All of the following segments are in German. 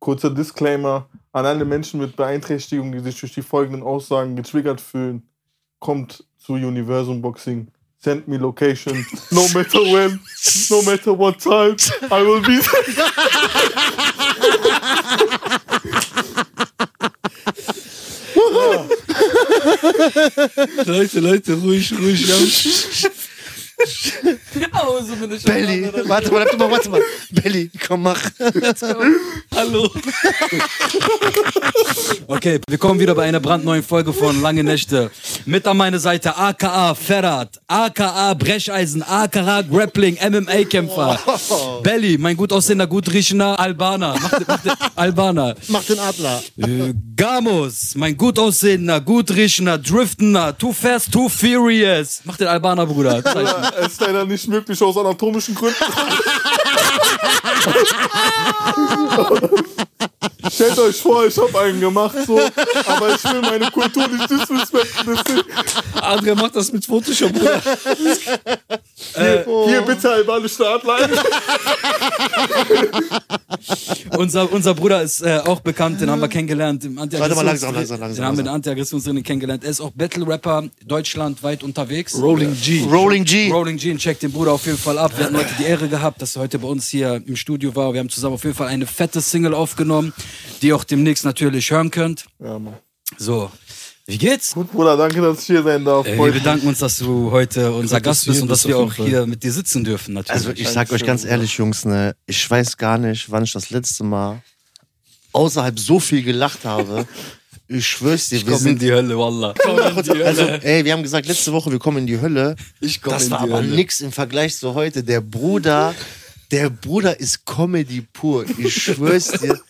Kurzer Disclaimer an alle Menschen mit Beeinträchtigung, die sich durch die folgenden Aussagen getriggert fühlen. Kommt zu Universum Boxing. Send me location. No matter when, no matter what time, I will be Leute, Leute, ruhig, ruhig. Ja. Hause bin ich Belly, warte mal, warte mal, warte mal. Belly, komm, mach. Hallo. Okay, wir kommen wieder bei einer brandneuen Folge von Lange Nächte. Mit an meiner Seite aka Ferrat, aka Brecheisen, aka Grappling, MMA-Kämpfer. Belly, mein gut aussehender, gut riechender Albaner. Mach, den- mach den, Albaner. Mach den Adler. Äh, Gamos, mein gut aussehender, gut riechender, driftender, too fast, too furious. Mach den Albaner, Bruder. Zeichen. Es ist leider nicht möglich aus anatomischen Gründen. Stellt euch vor, ich habe einen gemacht, so, aber ich will meine Kultur nicht disrespekten. André macht das mit Photoshop, Bruder. hier, hier bitte albanische Adler. Unser, unser Bruder ist äh, auch bekannt, den haben wir kennengelernt. Im Warte mal, langsam, langsam, langsam, Den haben wir in der Anti-Aggressionstraining kennengelernt. Er ist auch Battle-Rapper, deutschlandweit unterwegs. Rolling G. Rolling G. Rolling G, check den Bruder auf jeden Fall ab. Wir hatten heute die Ehre gehabt, dass er heute bei uns hier im Studio war. Wir haben zusammen auf jeden Fall eine fette Single aufgenommen, die ihr auch demnächst natürlich hören könnt. Ja, Mann. So, wie geht's? Gut, Bruder, danke, dass ich hier sein darf. Äh, wir bedanken uns, dass du heute unser dass Gast bist und dass wir auf auch Fall. hier mit dir sitzen dürfen, natürlich. Also ich sag euch ganz ehrlich, Jungs, ne, ich weiß gar nicht, wann ich das letzte Mal außerhalb so viel gelacht habe. Ich schwör's dir, wir Komm in sind. die Hölle, Wallah. Also, ey, wir haben gesagt, letzte Woche, wir kommen in die Hölle. Ich komm Das in war die aber Hölle. nix im Vergleich zu heute. Der Bruder, der Bruder ist Comedy pur. Ich schwör's dir.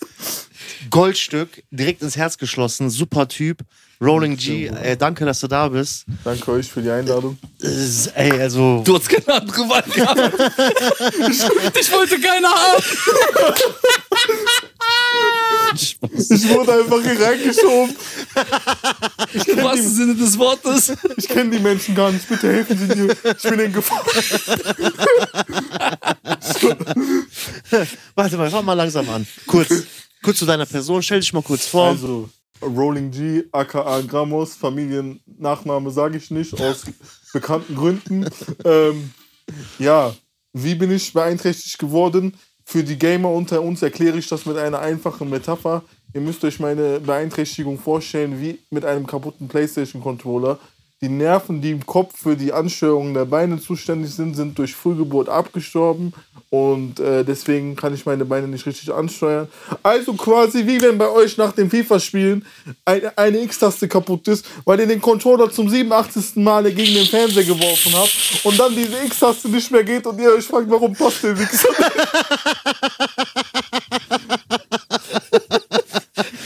Goldstück, direkt ins Herz geschlossen, super Typ. Rolling G, äh, danke, dass du da bist. Danke euch für die Einladung. Äh, ey, also. Du hast keine andere Wahl gehabt. ich, ich wollte keine haben. Ich wurde einfach hier reingeschoben. Im wahrsten Sinne des Wortes. Ich kenne die Menschen gar nicht. Bitte helfen Sie mir. Ich bin in Gefahr. Warte mal, fang mal langsam an. Kurz, kurz zu deiner Person, stell dich mal kurz vor. Also, Rolling G, aka Gramos, Familiennachname sage ich nicht, aus bekannten Gründen. Ähm, ja, wie bin ich beeinträchtigt geworden? Für die Gamer unter uns erkläre ich das mit einer einfachen Metapher. Ihr müsst euch meine Beeinträchtigung vorstellen wie mit einem kaputten PlayStation-Controller. Die Nerven, die im Kopf für die Ansteuerung der Beine zuständig sind, sind durch Frühgeburt abgestorben und äh, deswegen kann ich meine Beine nicht richtig ansteuern. Also quasi wie wenn bei euch nach dem FIFA-Spielen eine, eine X-Taste kaputt ist, weil ihr den Controller zum 87. Male gegen den Fernseher geworfen habt und dann diese X-Taste nicht mehr geht und ihr euch fragt, warum passt der Wichser?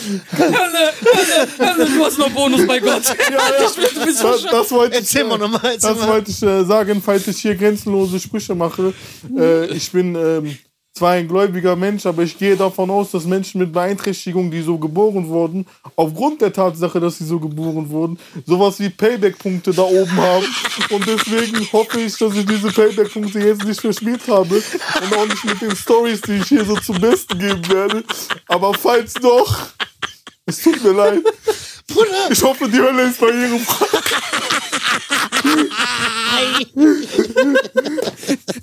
Hölle, Hölle, Hölle, du hast noch Bonus bei Gott. Ich will, du bist so Das, das wollte ich, Erzähl mal äh, nochmal, erzähl Das mal. wollte ich äh, sagen, falls ich hier grenzenlose Sprüche mache. Äh, ich bin ähm, zwar ein gläubiger Mensch, aber ich gehe davon aus, dass Menschen mit Beeinträchtigung, die so geboren wurden, aufgrund der Tatsache, dass sie so geboren wurden, sowas wie Payback-Punkte da oben haben. Und deswegen hoffe ich, dass ich diese Payback-Punkte jetzt nicht verspielt habe und auch nicht mit den Stories, die ich hier so zum Besten geben werde. Aber falls doch, es tut mir leid. Ich hoffe, die Hölle ist barrierefrei.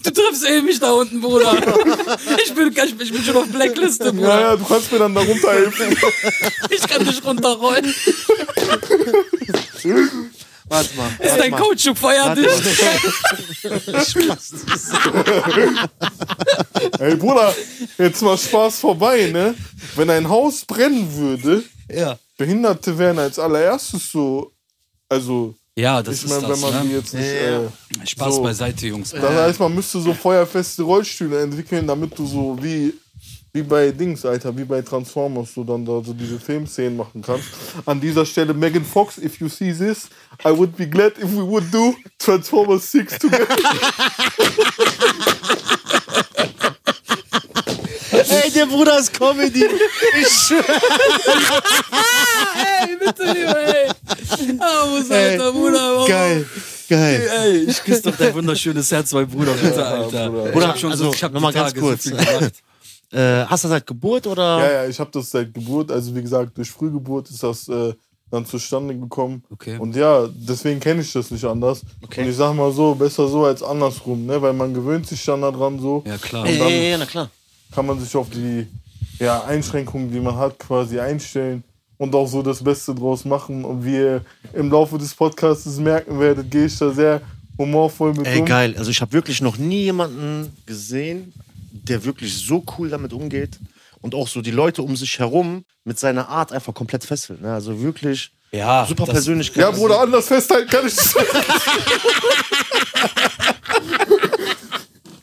Du triffst eh mich da unten, Bruder. Ich bin, ich bin, schon auf Blackliste, Bruder. ja, du kannst mir dann darunter helfen. Ich kann dich runterrollen. Warte mal. Ist Warte dein mal. Kautschuk feiert Warte dich. Ey, Bruder, jetzt mal Spaß vorbei, ne? Wenn ein Haus brennen würde, Ja. Behinderte wären als allererstes so. Also, Ja, das ich ist meine, wenn das, man die ne? jetzt nicht. Ja, ja. Äh, Spaß so. beiseite, Jungs. Das heißt, man müsste so feuerfeste Rollstühle entwickeln, damit du so wie, wie bei Dings, Alter, wie bei Transformers, du dann da so diese Filmszenen machen kannst. An dieser Stelle, Megan Fox, if you see this, I would be glad if we would do Transformers 6 together. Ey, der Bruder ist Comedy. Ich schwör. Ey, bitte, ey. Oh, Ey, Alter, Bruder. Geil, geil. Ey, ich küsse doch dein wunderschönes Herz, mein Bruder, bitte, Alter. Bruder. Ich Bruder, hab schon also, so, ich hab noch mal die ganz Tage kurz. so. Äh, hast du das seit Geburt oder? Ja, ja, ich habe das seit Geburt, also wie gesagt, durch Frühgeburt ist das äh, dann zustande gekommen. Okay. Und ja, deswegen kenne ich das nicht anders. Okay. Und ich sag mal so, besser so als andersrum, ne? Weil man gewöhnt sich dann daran so. Ja, klar. Dann- ja, ja, na klar. Kann man sich auf die ja, Einschränkungen, die man hat, quasi einstellen und auch so das Beste draus machen. Und wie ihr im Laufe des Podcasts merken werdet, gehe ich da sehr humorvoll mit Ey, um. geil. Also ich habe wirklich noch nie jemanden gesehen, der wirklich so cool damit umgeht und auch so die Leute um sich herum mit seiner Art einfach komplett fesselt. Ne? Also wirklich Ja, super das- Persönlichkeit. Ja, Bruder, anders festhalten kann ich nicht.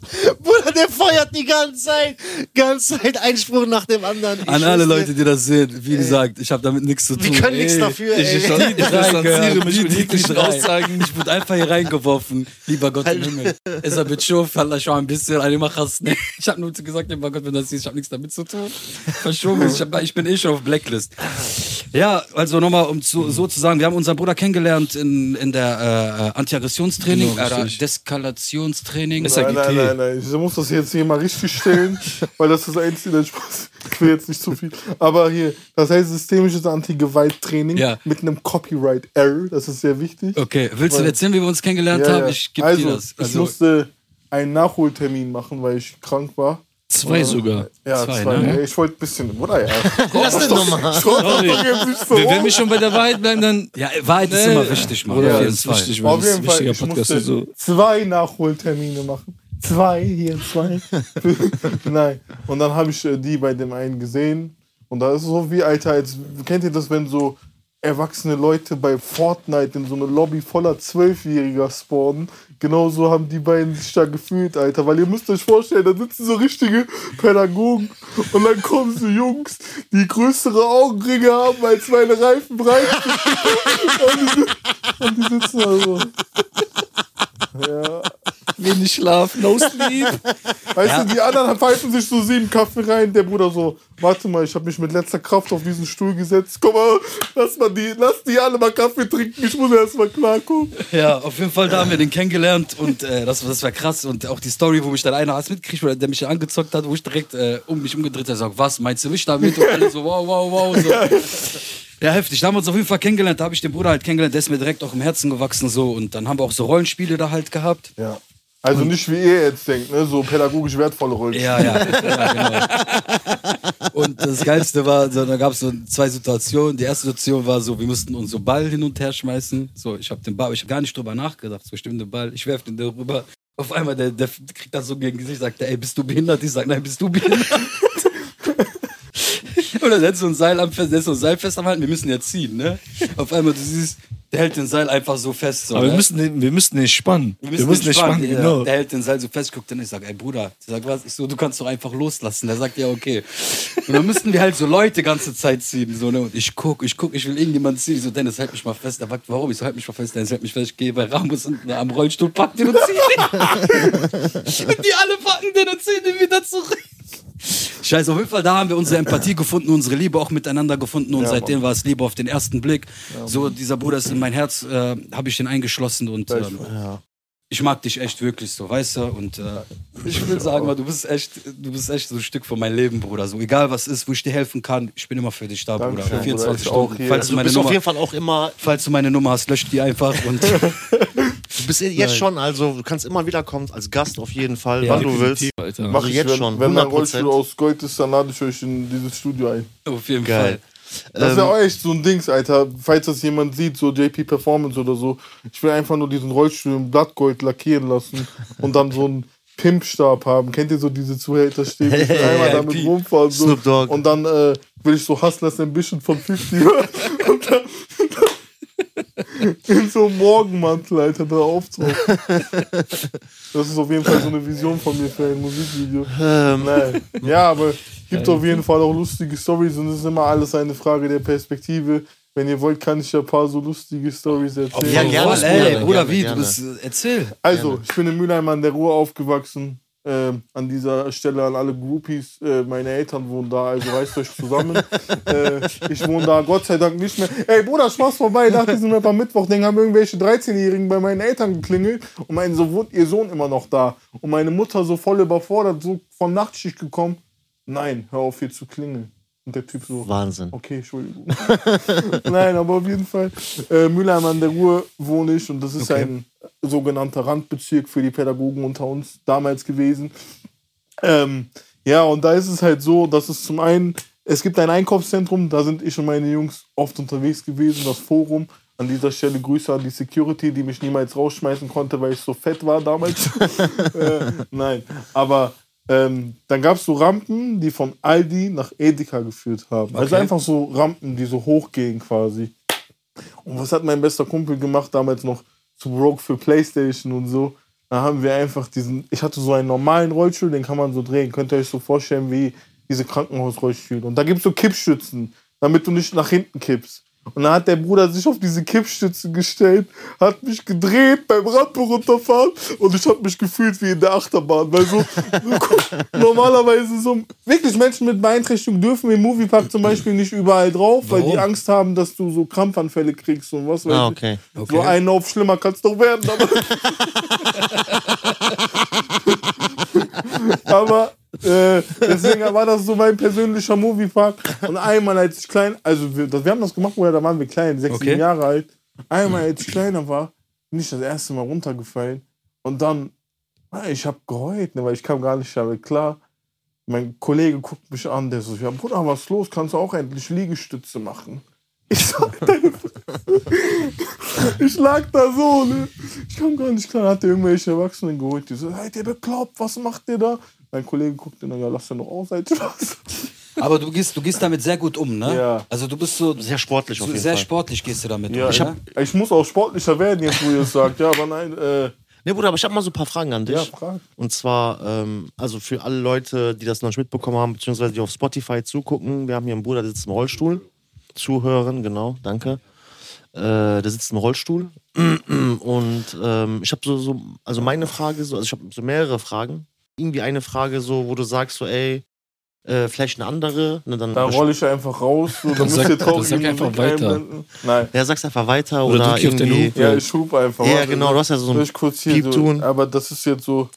Bruder, der feuert die ganze Zeit. Ganze Zeit Einspruch nach dem anderen. Ich An alle dir. Leute, die das sehen, wie gesagt, ich habe damit nichts zu tun. Wir können nichts Ey, dafür, Ich, ey. ich, ich, ich distanziere mich Die- mit jeglichen Aussagen. Ich wurde einfach hier reingeworfen. Lieber Gott im Himmel. Ist er mit Schuf, Allah schon ein bisschen, eine. Ich habe nur gesagt, lieber Gott, wenn das siehst, ich habe nichts damit zu tun. Verschoben. Ich, hab, ich bin eh schon auf Blacklist. Ja, also nochmal, um zu, so zu sagen, wir haben unseren Bruder kennengelernt in, in der äh, Antiaggressionstraining, Genau, äh. Deskalationstraining. SAGT. Nein, nein, nein, nein. Ich muss das jetzt hier mal richtig stellen, weil das ist das einzige Spaß. Ich will jetzt nicht zu viel. Aber hier, das heißt systemisches Anti-Gewalt-Training Ja. mit einem Copyright-Error. Das ist sehr wichtig. Okay, willst du Weil- erzählen, wie wir uns kennengelernt Ja, haben? ja. Ich gebe also, dir das. ich musste einen Nachholtermin machen, weil ich krank war. Zwei sogar. Ja, Zwei, zwei. ne? Ja, Ich wollte ein bisschen, oder? Ja. Lass den nochmal. Sorry. Wenn wenn wir schon bei der Wahrheit bleiben, dann. Ja, Wahrheit ist immer wichtig, Mann. Das jeden ist Fall. wichtig, Auf das jeden Fall, ich musste so. zwei Nachholtermine machen. Zwei, hier zwei. Nein. Und dann habe ich äh, die bei dem einen gesehen. Und da ist es so wie, Alter, als, kennt ihr das, wenn so erwachsene Leute bei Fortnite in so eine Lobby voller Zwölfjähriger spawnen? Genauso haben die beiden sich da gefühlt, Alter. Weil ihr müsst euch vorstellen, da sitzen so richtige Pädagogen und dann kommen so Jungs, die größere Augenringe haben als meine Reifen breit. und, die, und die sitzen da so. Ja. Wenig Schlaf, no sleep. Weißt du, die anderen pfeifen sich so sieben Kaffee rein. Der Bruder so, warte mal, ich habe mich mit letzter Kraft auf diesen Stuhl gesetzt. Komm mal, lass, mal die, lass die alle mal Kaffee trinken. Ich muss erst mal klarkommen. Ja, auf jeden Fall, da haben wir den kennengelernt und äh, das, das war krass. Und auch die Story, wo mich dann einer hast mitgekriegt, oder der mich angezockt hat, wo ich direkt äh, um mich umgedreht habe, sagt, was, meinst du mich damit? Und alle so, wow, wow, wow. So. Ja, heftig. Da haben wir uns auf jeden Fall kennengelernt. Da habe ich den Bruder halt kennengelernt. Der ist mir direkt auch im Herzen gewachsen. so Und dann haben wir auch so Rollenspiele da halt gehabt. Ja. Also nicht wie ihr jetzt denkt, ne? so pädagogisch wertvolle Rollen. Ja, ja, ja genau. Und das Geilste war, so, da gab es so zwei Situationen. Die erste Situation war so, wir mussten unseren Ball hin und her schmeißen. So, ich habe den Ball, ich habe gar nicht drüber nachgedacht. So, stimmt, den Ball, ich werfe den darüber. Auf einmal, der, der kriegt das so gegen Gesicht, sagt ey, bist du behindert? Ich sag, nein, bist du behindert? Und dann setzt so ein Seil am fest, setzt so ein Seil fest am Halten, wir müssen ja ziehen, ne? Auf einmal, du siehst, der hält den Seil einfach so fest. So, Aber ne? wir müssen, den, wir müssen den spannen. Wir müssen, den spannen, der, genau. Der hält den Seil so fest, guckt dann, ich sag, ey Bruder, der sagt, was? Ich so, du kannst doch einfach loslassen. Der sagt, ja, okay. Und dann müssten wir halt so Leute ganze Zeit ziehen, so, ne? Und ich guck, ich guck, ich will irgendjemand ziehen. Ich so, Dennis, halt mich mal fest. Der fragt, warum? Ich so, halt mich mal fest, Dennis, halt mich fest. Ich gehe bei Ramos unten am Rollstuhl, pack den und zieh den. und die alle packen den und ziehen den wieder zurück. Scheiße, auf jeden Fall, da haben wir unsere Empathie gefunden, unsere Liebe auch miteinander gefunden und Ja, seitdem war es Liebe auf den ersten Blick. so, dieser Bruder ist in mein Herz, äh, habe ich den eingeschlossen und ähm, ich mag dich echt wirklich so, weißt du? Und äh, ich will sagen, mal, du bist echt, du bist echt so ein Stück von meinem Leben, Bruder. So egal was ist, wo ich dir helfen kann, ich bin immer für dich da, Dankeschön, Bruder. 24 Bruder, ich auch Stunden. Falls Also du Du meine bist auf Nummer, jeden Fall auch immer, falls du meine Nummer hast, lösch die einfach und du bist jetzt schon, also du kannst immer wieder kommen als Gast auf jeden Fall, wann du willst. Alter. Mach ich jetzt wenn, schon, Wenn mein 100%. Rollstuhl aus Gold ist, dann lade ich euch in dieses Studio ein. auf jeden Geil. Das wäre auch echt so ein Dings, Alter. Falls das jemand sieht, so JP Performance oder so. Ich will einfach nur diesen Rollstuhl in Blattgold lackieren lassen und dann so einen Pimpstab haben. Kennt ihr so diese Zuhälterstäbe? Ich will einmal damit rumfahren. So. Snoop Dogg. Und dann äh, will ich so Hustlers Ambition von 50 hören. und dann, in so einem Morgenmantel, Alter, da aufzuholen. Das ist auf jeden Fall so eine Vision von mir für ein Musikvideo. Ähm, Nein. Ja, aber gibt auf jeden Fall auch lustige Stories und es ist immer alles eine Frage der Perspektive. Wenn ihr wollt, kann ich ja ein paar so lustige Stories erzählen. Ja, gerne, ey, Bruder, wie? gerne. Du bist, äh, erzähl. Also, ich bin in Mülheim an der Ruhr aufgewachsen. Ähm, an dieser Stelle an alle Groupies. Äh, meine Eltern wohnen da, also reißt euch zusammen. äh, ich wohne da Gott sei Dank nicht mehr. Ey, Bruder, Spaß vorbei. Nach diesem Rap am Mittwoch, dann haben irgendwelche 13-Jährigen bei meinen Eltern geklingelt und meinen, so wohnt ihr Sohn immer noch da. Und meine Mutter so voll überfordert, so von Nachtschicht gekommen. nein, hör auf hier zu klingeln. Und der Typ so, Wahnsinn. okay, Entschuldigung. nein, aber auf jeden Fall, äh, Mülheim an der Ruhr wohne ich und das ist Okay. ein sogenannter Randbezirk für die Pädagogen unter uns damals gewesen. Ähm, ja, und da ist es halt so, dass es zum einen, es gibt ein Einkaufszentrum, da sind ich und meine Jungs oft unterwegs gewesen, das Forum. An dieser Stelle Grüße an die Security, die mich niemals rausschmeißen konnte, weil ich so fett war damals. äh, nein, aber ähm, dann gab es so Rampen, die von Aldi nach Edeka geführt haben. Also Okay. einfach so Rampen, die so hochgehen quasi. Und was hat mein bester Kumpel gemacht, damals noch zu Broke für Playstation und so? Da haben wir einfach diesen, ich hatte so einen normalen Rollstuhl, den kann man so drehen. Könnt ihr euch so vorstellen wie diese Krankenhausrollstühle. Und da gibt es so Kippstützen, damit du nicht nach hinten kippst. Und dann hat der Bruder sich auf diese Kippstützen gestellt, hat mich gedreht beim Rampe runterfahren und ich habe mich gefühlt wie in der Achterbahn. Weil so, normalerweise so, wirklich Menschen mit Beeinträchtigung dürfen im Moviepark zum Beispiel nicht überall drauf, weil die Warum? Angst haben, dass du so Krampfanfälle kriegst und was weiß Ah, ich. okay. So Okay. einen auf schlimmer kannst doch werden, aber. aber äh, deswegen war das so mein persönlicher Moviepark. Und einmal, als ich klein, also wir, wir haben das gemacht, Bruder, da waren wir klein, sechs, Okay. Jahre alt. Einmal, als ich kleiner war, bin ich das erste Mal runtergefallen. Und dann, ah, ich habe geheult, ne, weil ich kam gar nicht damit klar. Mein Kollege guckt mich an, der so, ja Bruder, was ist los? Kannst du auch endlich Liegestütze machen? Ich sag, ich lag da so, ne? Ich kam gar nicht klar, hat er irgendwelche Erwachsenen geholt, die so, seid ihr bekloppt, was macht ihr da? Mein Kollege guckt ihn an, ja, lass den doch aus, seid Spaß. Aber du gehst, du gehst damit sehr gut um, ne? Ja. Also du bist so, Sehr sportlich auf jeden sehr Fall. sportlich gehst du damit Ja, um. ich, ne? hab, ich muss auch sportlicher werden, jetzt wo ihr es sagt. Ja, aber nein, äh, Ne, Bruder, aber ich habe mal so ein paar Fragen an dich. ja, frag. Und zwar, ähm, also für alle Leute, die das noch nicht mitbekommen haben, beziehungsweise die auf Spotify zugucken, wir haben hier einen Bruder, der sitzt im Rollstuhl. Zuhören, genau, danke. Äh, der sitzt im Rollstuhl. Und ähm, ich habe so, so, also meine Frage, so, also ich habe so mehrere Fragen. Irgendwie eine Frage, so, wo du sagst, so, ey, äh, vielleicht eine andere. Ne, dann Da rolle ich einfach raus. So, dann müsst ihr dann traurige sag einfach weiter. einblenden. Nein. Ja, sag's einfach weiter Oder oder, irgendwie. Hupe. Ja, ich hupe einfach. Ja, Warte, genau, du hast ja so ein ich kurz hier Piep so, tun. Aber das ist jetzt so.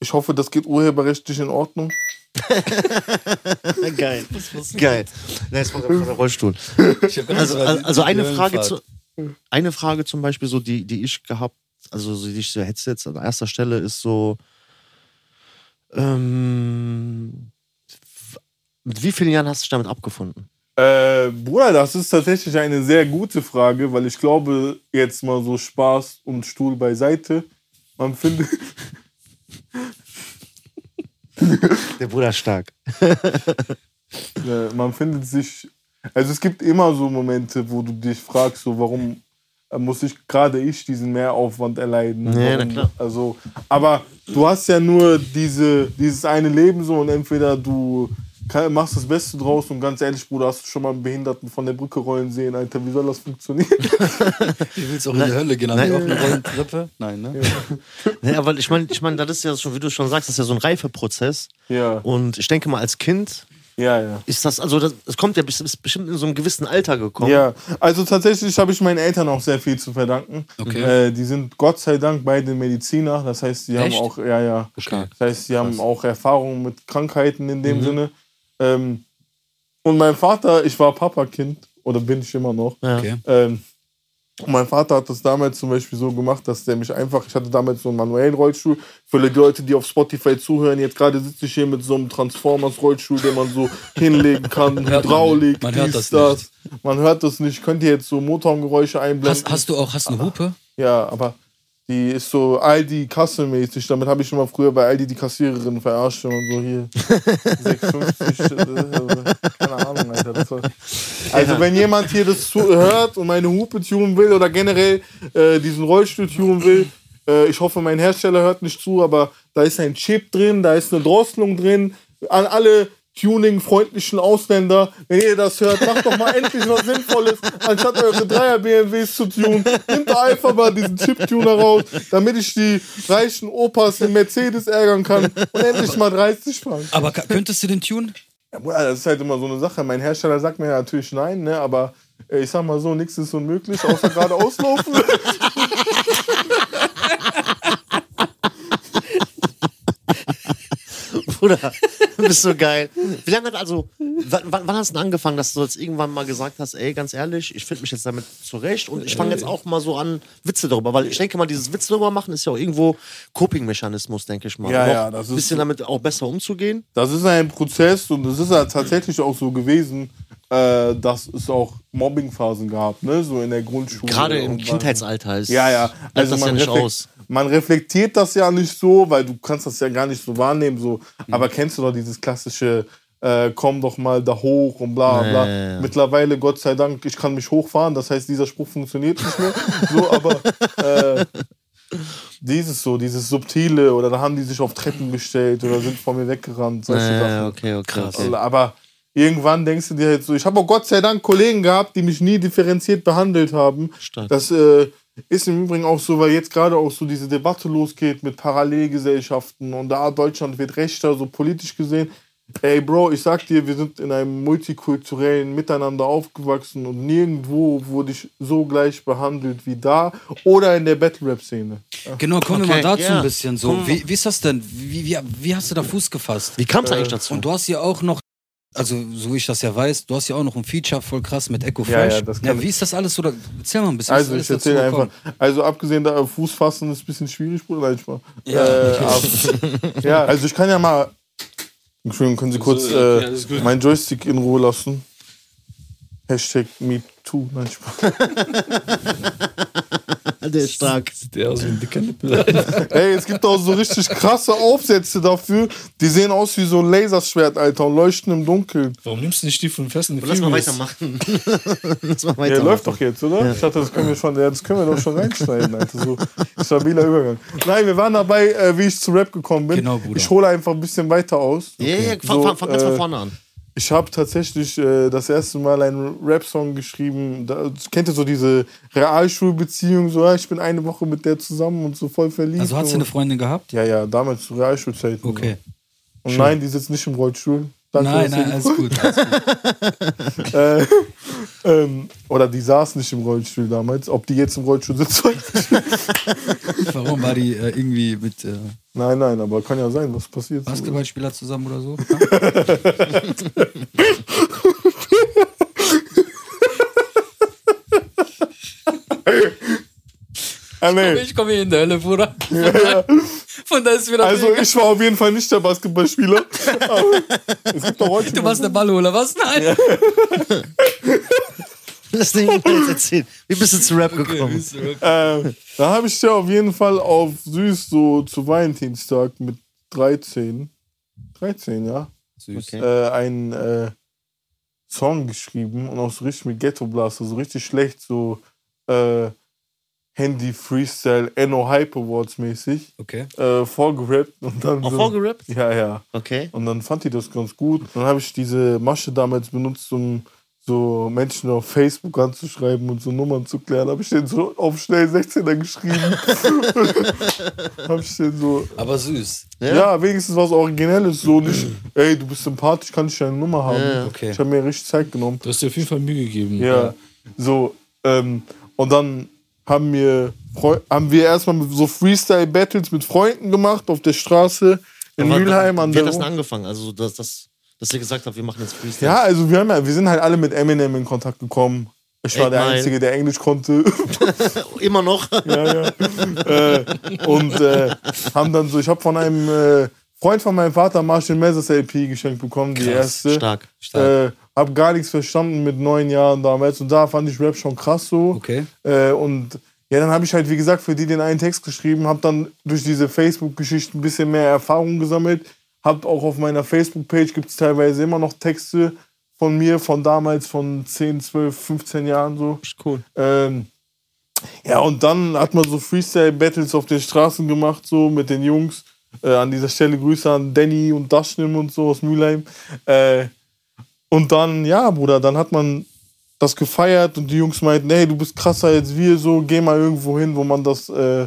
Ich hoffe, das geht urheberrechtlich in Ordnung. Geil. Geil. Nein, es war gerade von der Rollstuhl. Also, so also eine Frage zu, eine Frage zum Beispiel so, die, die ich gehabt, also so, die ich so hätte jetzt an erster Stelle ist so, ähm, mit wie vielen Jahren hast du dich damit abgefunden? Äh, Bruder, das ist tatsächlich eine sehr gute Frage, weil ich glaube, jetzt mal so Spaß und Stuhl beiseite. Man findet. Der Bruder ist stark. Ja, man findet sich. Also es gibt immer so Momente, wo du dich fragst, so warum äh, muss ich gerade ich diesen Mehraufwand erleiden? Ja, na klar. Also, aber du hast ja nur diese, dieses eine Leben so und entweder du machst das Beste draus und ganz ehrlich, Bruder, hast du schon mal einen Behinderten von der Brücke rollen sehen, Alter, wie soll das funktionieren? Du willst auch in die Hölle gehen, Nein. auf eine Rollentreppe? Nein, ne? Ja, weil ich meine, ich mein, das ist ja schon, wie du schon sagst, das ist ja so ein Reifeprozess. ja, Und ich denke mal, als Kind ja, ja. ist das, also das, das kommt ja bis- ist bestimmt in so einem gewissen Alter gekommen. Ja, also tatsächlich habe ich meinen Eltern auch sehr viel zu verdanken. Okay. Äh, die sind Gott sei Dank beide Mediziner, das heißt, die haben auch, ja, ja. Okay. Das heißt, sie haben auch Erfahrung mit Krankheiten in dem Sinne. Ähm, und mein Vater, ich war Papakind, oder bin ich immer noch. Ja. Okay. Ähm, und mein Vater hat das damals zum Beispiel so gemacht, dass der mich einfach, ich hatte damals so einen manuellen Rollstuhl, für die Leute, die auf Spotify zuhören, jetzt gerade sitze ich hier mit so einem Transformers-Rollstuhl, den man so hinlegen kann, man Hydraulik, nicht. Man hört dies, das nicht. Man hört das nicht. Könnt ihr jetzt so Motorgeräusche einblenden? Hast, hast du auch hast eine Hupe? Ja, aber die ist so Aldi Kasselmäßig. Damit habe ich schon mal früher bei Aldi die Kassiererin verarscht und so hier 6,50. äh, keine Ahnung, Alter. Das war also wenn jemand hier das hört und meine Hupe tunen will oder generell äh, diesen Rollstuhl tunen will, äh, ich hoffe, mein Hersteller hört nicht zu, aber da ist ein Chip drin, da ist eine Drosselung drin. An alle Tuning-freundlichen Ausländer, wenn ihr das hört, macht doch mal endlich was Sinnvolles, anstatt eure Dreier-BMWs zu tunen. Nimmt doch einfach mal diesen Chip-Tuner raus, damit ich die reichen Opas in Mercedes ärgern kann und endlich mal 30 fahren. Aber könntest du den tun? Ja, das ist halt immer so eine Sache. Mein Hersteller sagt mir ja natürlich nein, ne? aber äh, ich sag mal so, nichts ist unmöglich, außer gerade auslaufen. Bruder, du bist so geil. Wie lange hat also, wann, wann hast du denn angefangen, dass du jetzt irgendwann mal gesagt hast, ey, ganz ehrlich, ich finde mich jetzt damit zurecht und ich fange jetzt auch mal so an, Witze darüber, weil ich denke mal, dieses Witze darüber machen ist ja auch irgendwo Coping-Mechanismus, denke ich mal. Ja, ja, das ist- Ein bisschen damit auch besser umzugehen. Das ist ein Prozess und es ist ja tatsächlich auch so gewesen, äh, dass es auch Mobbingphasen gab, ne? So in der Grundschule. Gerade im man- Kindheitsalter ist Ja, ja. Also das ja man, nicht reflekt- aus. man reflektiert das ja nicht so, weil du kannst das ja gar nicht so wahrnehmen. So. Aber kennst du doch dieses klassische, äh, komm doch mal da hoch und bla bla. Ja, ja, ja. Mittlerweile, Gott sei Dank, ich kann mich hochfahren. Das heißt, dieser Spruch funktioniert nicht mehr. so, aber äh, dieses so, dieses Subtile oder da haben die sich auf Treppen gestellt oder sind vor mir weggerannt. Solche Sachen. okay, okay, okay. Aber irgendwann denkst du dir halt so, ich habe auch Gott sei Dank Kollegen gehabt, die mich nie differenziert behandelt haben. Stark. Das äh, ist im Übrigen auch so, weil jetzt gerade auch so diese Debatte losgeht mit Parallelgesellschaften und da Deutschland wird rechter, so politisch gesehen. Ey, Bro, ich sag dir, wir sind in einem multikulturellen Miteinander aufgewachsen und nirgendwo wurde ich so gleich behandelt wie da oder in der Battle-Rap-Szene. Genau, kommen wir Okay, mal dazu ja. ein bisschen so. Wie, wie ist das denn? Wie, wie, wie hast du da Fuß gefasst? Wie kam es eigentlich dazu? Und du hast ja auch noch, also so wie ich das ja weiß, du hast ja auch noch ein Feature voll krass mit Echo Ja, Fresh. ja, das kann wie ist das alles so? Da, erzähl mal ein bisschen. Also ich erzähle dazu einfach. Also abgesehen da Fuß fassen ist ein bisschen schwierig, Bruder. Nein, Spaß. Ja, äh, aber, ja, also ich kann ja mal. Entschuldigung, können Sie kurz ja, äh, ja, gut. meinen Joystick in Ruhe lassen? Hashtag MeToo. Nein, Spaß. Der ist stark. Sieht der aus wie ein dicker Nippel. Ey, es gibt auch so richtig krasse Aufsätze dafür. Die sehen aus wie so ein Laserschwert, Alter, und leuchten im Dunkeln. Warum nimmst du nicht die von the Lass mal weitermachen. Lass mal Der weitermachen. läuft doch jetzt, oder? Ich dachte, das können wir schon, ja, das können wir doch schon reinschneiden, Alter. So stabiler Übergang. Nein, wir waren dabei, äh, wie ich zu Rap gekommen bin. Genau, Bruder. Ich hole einfach ein bisschen weiter aus. Ja, ja, fang, So, fang, fang ganz äh, von vorne an. Ich habe tatsächlich äh, das erste Mal einen Rap-Song geschrieben. Da, kennt ihr so diese Realschulbeziehung? So, ja, ich bin eine Woche mit der zusammen und so voll verliebt. Also hast du eine Freundin gehabt? Ja, ja, damals zu Realschulzeiten. Okay. So. Und nein, die sitzt nicht im Rollstuhl. Danke, nein, nein, alles gut. Alles gut. äh, ähm, oder die saß nicht im Rollstuhl damals. Ob die jetzt im Rollstuhl sitzt. Warum war die äh, irgendwie mit äh, Nein, nein, aber kann ja sein, was passiert. Basketballspieler zusammen oder so? Ah. Ich komme hier in der Hölle, Bruder. Von, da, von da ist wieder. Also ich war auf jeden Fall nicht der Basketballspieler. aber es gibt doch Rollstuhl. du warst der Ballholer, was? Nein. Lass den jetzt erzählen. Wie bist du zu Rap gekommen? äh, da habe ich ja auf jeden Fall auf süß so zu Valentinstag mit 13, 13, ja, Süß. Okay. äh, einen äh, Song geschrieben und auch so richtig mit Ghetto Blaster, so richtig schlecht, so äh, Handy Freestyle, NO Hype Awards mäßig, Okay. äh, vorgerappt und dann Auch so, vorgerappt? Ja, ja. Okay. Und dann fand die das ganz gut. Dann habe ich diese Masche damals benutzt, um so Menschen auf Facebook anzuschreiben und so Nummern zu klären. Habe ich den so auf schnell 16er geschrieben. habe ich den so. Aber süß. Ja, wenigstens was Originelles. So nicht, ey, du bist sympathisch, kann ich deine Nummer haben. Ja, okay. Ich habe mir richtig Zeit genommen. Du hast dir auf jeden Fall Mühe gegeben. Ja. So, ähm, und dann haben wir, haben wir erstmal so Freestyle-Battles mit Freunden gemacht auf der Straße in Aber Mülheim an Wie der hat das denn angefangen? Also, dass, dass, dass ihr gesagt habt, wir machen jetzt Freestyle. Ja, also wir, haben ja, wir sind halt alle mit Eminem in Kontakt gekommen. Ich war Echt der mal? Einzige, der Englisch konnte. Immer noch. ja, ja. äh, und äh, haben dann so, ich habe von einem äh, Freund von meinem Vater Marshall Mathers LP geschenkt bekommen, die erste. Stark. Äh, hab gar nichts verstanden mit neun Jahren damals und da fand ich Rap schon krass so. Okay. Äh, und ja, dann habe ich halt, wie gesagt, für die den einen Text geschrieben, habe dann durch diese Facebook-Geschichte ein bisschen mehr Erfahrung gesammelt. Hab auch auf meiner Facebook-Page gibt es teilweise immer noch Texte von mir, von damals, von 10, 12, 15 Jahren so. Cool. Ähm, ja, und dann hat man so Freestyle-Battles auf den Straßen gemacht, so mit den Jungs. Äh, an dieser Stelle Grüße an Danny und Dashnim und so aus Mülheim. Äh, und dann, ja, Bruder, dann hat man das gefeiert und die Jungs meinten, hey, du bist krasser als wir, so, geh mal irgendwo hin, wo man das äh,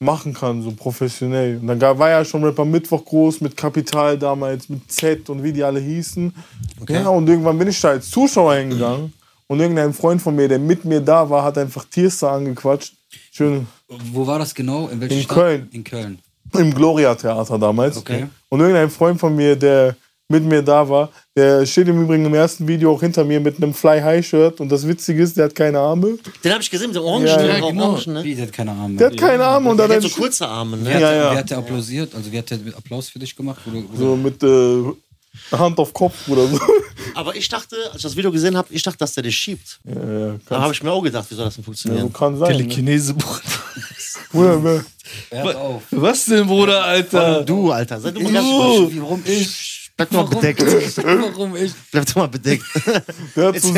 machen kann, so professionell. Und dann gab, war ja schon Rapper Mittwoch groß, mit Kapital damals, mit Z und wie die alle hießen. Ja, und irgendwann bin ich da als Zuschauer hingegangen und irgendein Freund von mir, der mit mir da war, hat einfach Tierster angequatscht. Schön. Wo war das genau? In welcher In Stadt? Köln. In Köln. Im Gloria-Theater damals. Okay. Und irgendein Freund von mir, der mit mir da war, der steht im Übrigen im ersten Video auch hinter mir mit einem Fly-High-Shirt. Und das Witzige ist, der hat keine Arme. Den habe ich gesehen, mit dem Orangen, Ja, ne? ja, Auch genau. Orangen, ne? Wie, der hat keine Arme. Der hat keine Arme und dann Der hat so kurze Arme, Wer, ne? hat, Ja, ja. wer hat der applausiert? Also wer hat der Applaus für dich gemacht? Wo du, wo so mit äh, Hand auf Kopf oder so. Aber ich dachte, als ich das Video gesehen habe, ich dachte, dass der dich schiebt. ja, ja, Da habe ich mir auch gedacht, wie soll das denn ja, so funktionieren? kann sein. Ne? Telekinese, Bruder. Bruder, Hört auf. Was denn, Bruder, Alter? Du, Alter, sei du mal ganz ruhig. Warum ich? Bleib doch mal bedeckt. Warum ich? Bleib doch mal bedeckt. Der hat, so,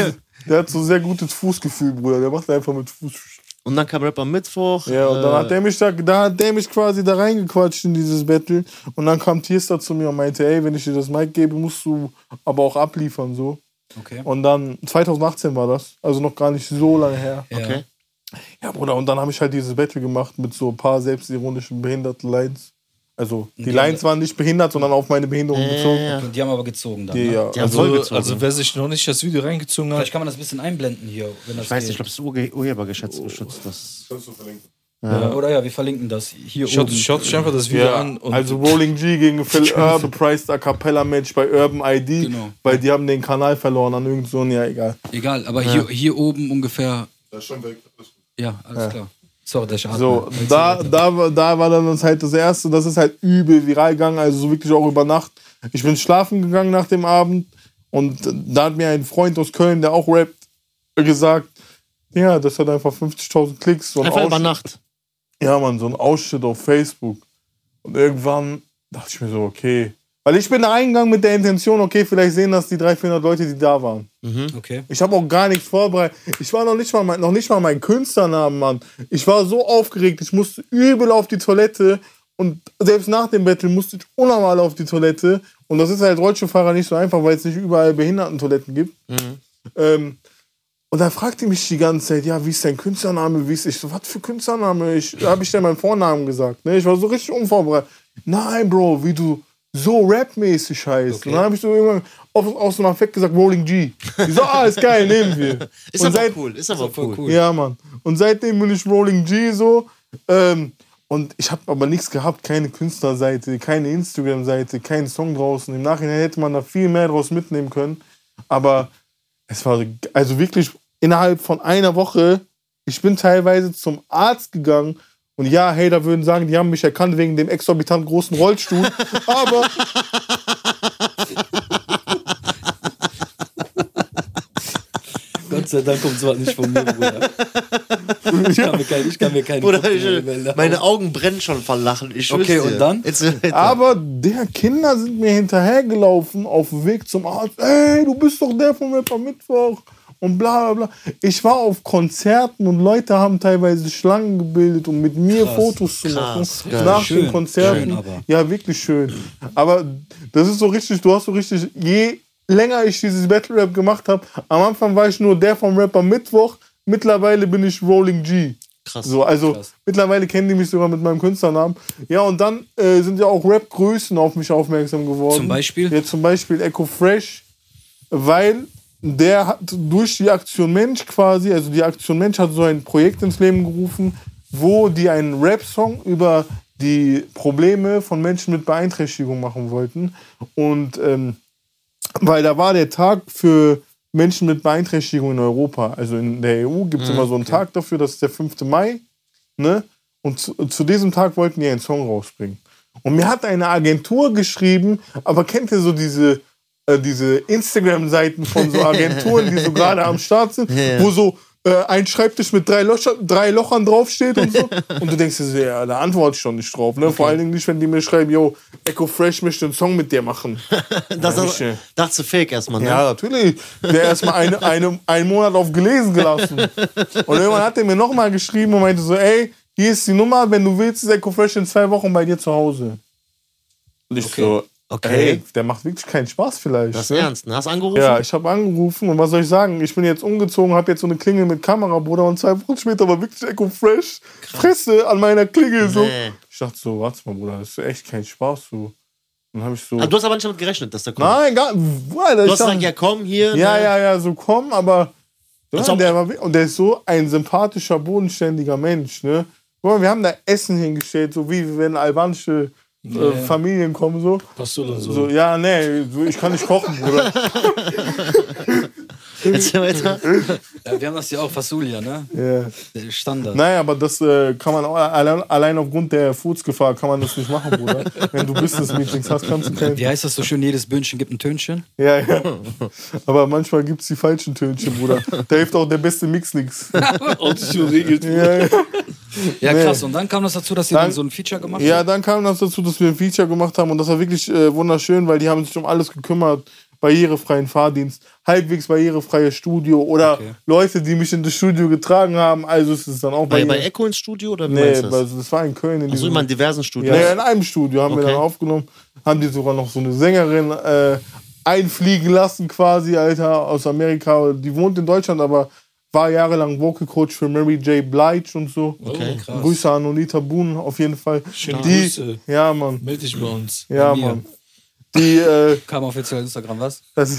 der hat so sehr gutes Fußgefühl, Bruder. Der macht einfach mit Fuß. Und dann kam Rapper Mittwoch. Ja, und dann äh, hat der mich da, da hat der mich quasi da reingequatscht in dieses Battle. Und dann kam Tierstar zu mir und meinte, ey, wenn ich dir das Mic gebe, musst du aber auch abliefern, so. Okay. Und dann, 2018 war das, also noch gar nicht so lange her. Ja. Okay. Ja, Bruder, und dann habe ich halt dieses Battle gemacht mit so ein paar selbstironischen behinderten Lines. Also, die Die Lines waren nicht behindert, sondern auf meine Behinderung bezogen. Ja, ja. Die haben aber gezogen dann. Die, ne? ja, Die haben also, voll gezogen. also, wer sich noch nicht das Video reingezogen hat, Vielleicht kann man das ein bisschen einblenden hier, wenn das Ich weiß nicht, ich geht. glaube, es ist Urge urhebergeschützt. geschützt, Das Ja. Oder ja, wir verlinken das hier schaut, oben. schaut euch einfach das Video ja, an. Und also Rolling G gegen Phil Urban, surprised A Cappella Match bei Urban ID, Genau. weil die haben den Kanal verloren an irgend so ein, ja egal. Egal, aber hier, hier oben ungefähr. Das ist schon weg. Ja, alles klar. Sorry, dass ich atme. So, da, da, war- da war dann das halt das erste, das ist halt übel viral gegangen, also so wirklich auch über Nacht. Ich bin schlafen gegangen nach dem Abend und da hat mir ein Freund aus Köln, der auch rappt, gesagt, ja, das hat einfach 50.000 Klicks. So ein Einfach über Nacht. Ja, Mann, so ein Ausschnitt auf Facebook. Und irgendwann dachte ich mir so, okay. Weil ich bin da reingegangen mit der Intention, okay, vielleicht sehen das die 300, 400 Leute, die da waren. Okay. Ich habe auch gar nichts vorbereitet. Ich war noch nicht mal mein, noch nicht mal mein Künstlernamen, Mann. Ich war so aufgeregt, ich musste übel auf die Toilette und selbst nach dem Battle musste ich unnormal auf die Toilette. Und das ist halt Rollstuhlfahrer nicht so einfach, weil es nicht überall Behindertentoiletten gibt. Ähm, und da fragte mich die ganze Zeit, ja, wie ist dein Künstlername? Wie ist ich so, was für Künstlername? Ich habe ich dir meinen Vornamen gesagt. Ne? Ich war so richtig unvorbereitet. Nein, Bro, wie du so rapmäßig heißt. Okay. Und dann habe ich so irgendwann auf, aus dem Affekt gesagt, Rolling G. Ich so, ah, ist geil, nehmen wir. Ist und aber seit, cool, ist aber voll cool. cool. Ja, Mann. Und seitdem bin ich Rolling G so. Ähm, und ich habe aber nichts gehabt, keine Künstlerseite, keine Instagram-Seite, keinen Song draußen. Im Nachhinein hätte man da viel mehr draus mitnehmen können. Aber es war also wirklich innerhalb von einer Woche, ich bin teilweise zum Arzt gegangen und ja, Hater würden sagen, die haben mich erkannt wegen dem exorbitant großen Rollstuhl, aber Gott sei Dank kommt sowas nicht von mir, Bruder. Ich kann mir kein, ich kann mir keine Kopfwelle- ich, meine Augen brennen schon vor Lachen. Ich Okay, und dann? Jetzt, aber der Kinder sind mir hinterhergelaufen auf dem Weg zum Arzt. Ey, du bist doch der vom Rapper Mittwoch und bla bla bla. Ich war auf Konzerten und Leute haben teilweise Schlangen gebildet, um mit mir Krass, Fotos zu machen. krass. Nach Schön, den Konzerten. schön. Ja, wirklich schön. Aber das ist so richtig, du hast so richtig, je länger ich dieses Battle Rap gemacht habe, am Anfang war ich nur der vom Rapper Mittwoch, mittlerweile bin ich Rolling G. Krass. So, also Krass. mittlerweile kennen die mich sogar mit meinem Künstlernamen. Ja, und dann äh, sind ja auch Rap-Größen auf mich aufmerksam geworden. Zum Beispiel? Ja, zum Beispiel Echo Fresh, weil der hat durch die Aktion Mensch quasi, also die Aktion Mensch hat so ein Projekt ins Leben gerufen, wo die einen Rap-Song über die Probleme von Menschen mit Beeinträchtigung machen wollten. Und ähm, weil da war der Tag für Menschen mit Beeinträchtigung in Europa. Also in der EU gibt es immer so einen Tag dafür, das ist der 5. Mai. Ne? Und zu, zu diesem Tag wollten die einen Song rausbringen. Und mir hat eine Agentur geschrieben, aber kennt ihr so diese, äh, diese Instagram-Seiten von so Agenturen, die so gerade am Start sind, Ja. wo so äh, ein Schreibtisch mit drei, Löcher, drei Lochern draufsteht und so. Und du denkst dir so, ja, da antworte ich doch nicht drauf. Ne? Vor allen Dingen nicht, wenn die mir schreiben, yo, Echo Fresh möchte einen Song mit dir machen. das, Ja, nicht, dachtest du fake erstmal, ne? Ja, natürlich. Der erstmal eine, eine, einen Monat auf gelesen gelassen. Und irgendwann hat er mir nochmal geschrieben und meinte so, ey, hier ist die Nummer, wenn du willst, ist Echo Fresh in zwei Wochen bei dir zu Hause. Und ich so, Okay. ey, der macht wirklich keinen Spaß vielleicht. Das ist ne? ernst, ne? Hast du angerufen? Ja, ich habe angerufen und was soll ich sagen? Ich bin jetzt umgezogen, habe jetzt so eine Klingel mit Kamera, Bruder, und zwei Wochen später war wirklich Echo Fresh Fresse an meiner Klingel. So. Nee. Ich dachte so, warte mal, Bruder, das ist echt kein Spaß. So. Dann habe ich so. Ah, du hast aber nicht damit gerechnet, dass der kommt. Nein, gar nicht. Du ich hast gesagt, ja komm, hier. ja, ne? ja, ja, so komm, aber ja, der war, und der ist so ein sympathischer, bodenständiger Mensch, ne? Guck mal, wir haben da Essen hingestellt, so wie wenn albanische äh, Familien kommen, so. Pastor und so. So, ja, nee, ich kann nicht kochen, Bruder. Erzähl weiter. Ja, wir haben das ja auch Fasulia, ne? Ja. Der Standard. Naja, aber das äh, kann man auch, allein, allein aufgrund der Foodsgefahr kann man das nicht machen, Bruder. Wenn du Business-Meetings hast, kannst du kein. Wie heißt das so schön? Jedes Böhnchen gibt ein Tönchen. Ja, ja. Aber manchmal gibt es die falschen Tönchen, Bruder. Da hilft auch der beste Mix nix. Autotune regelt. Ja, ja. Ja, Nee. krass. Und dann kam das dazu, dass ihr Dann- dann so ein Feature gemacht ja, habt? dann kam das dazu, dass wir ein Feature gemacht haben und das war wirklich äh, wunderschön, weil die haben sich um alles gekümmert. Barrierefreien Fahrdienst, halbwegs barrierefreies Studio oder Okay. Leute, die mich in das Studio getragen haben. Also es ist dann auch Bei, bei, bei Echo ins Studio oder wie Nee, meinst du das? also das war in Köln. In diesem- immer in diversen Studios. Ja, ja, in einem Studio haben wir Okay. dann aufgenommen. Haben die sogar noch so eine Sängerin äh, einfliegen lassen, quasi, Alter, aus Amerika. Die wohnt in Deutschland, aber war jahrelang Vocal Coach für Mary J. Blige und so. Okay. krass. Grüße an Onita Boone auf jeden Fall. Schöne die, Grüße. Ja, Mann. Meld dich bei uns. Ja, Bei. Mann. Die, äh, Kam offiziell auf Instagram, was? das,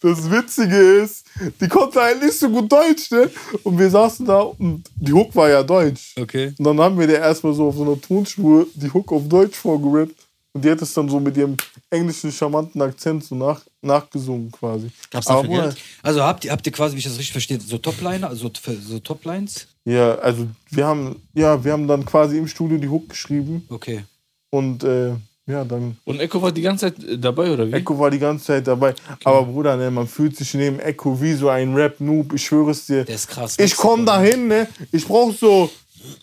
das Witzige ist, die konnte halt nicht so gut Deutsch, ne? Und wir saßen da und die Hook war ja Deutsch. Okay. Und dann haben wir der erstmal so auf so einer Tonspur die Hook auf Deutsch vorgerappt. Und die hat es dann so mit ihrem englischen charmanten Akzent so nach, nachgesungen quasi. Gab's dafür Aber, Geld? Also habt ihr, habt ihr quasi, wie ich das richtig verstehe, so Topliner, also so Toplines? Ja, also wir haben, ja, wir haben dann quasi im Studio die Hook geschrieben Okay. und äh, ja, dann Und Echo war die ganze Zeit äh, dabei, oder wie? Echo war die ganze Zeit dabei. Aber Bruder, ne, man fühlt sich neben Echo wie so ein Rap-Noob, ich schwöre es dir. Der ist krass. Ich komme dahin, ne? Ich brauche so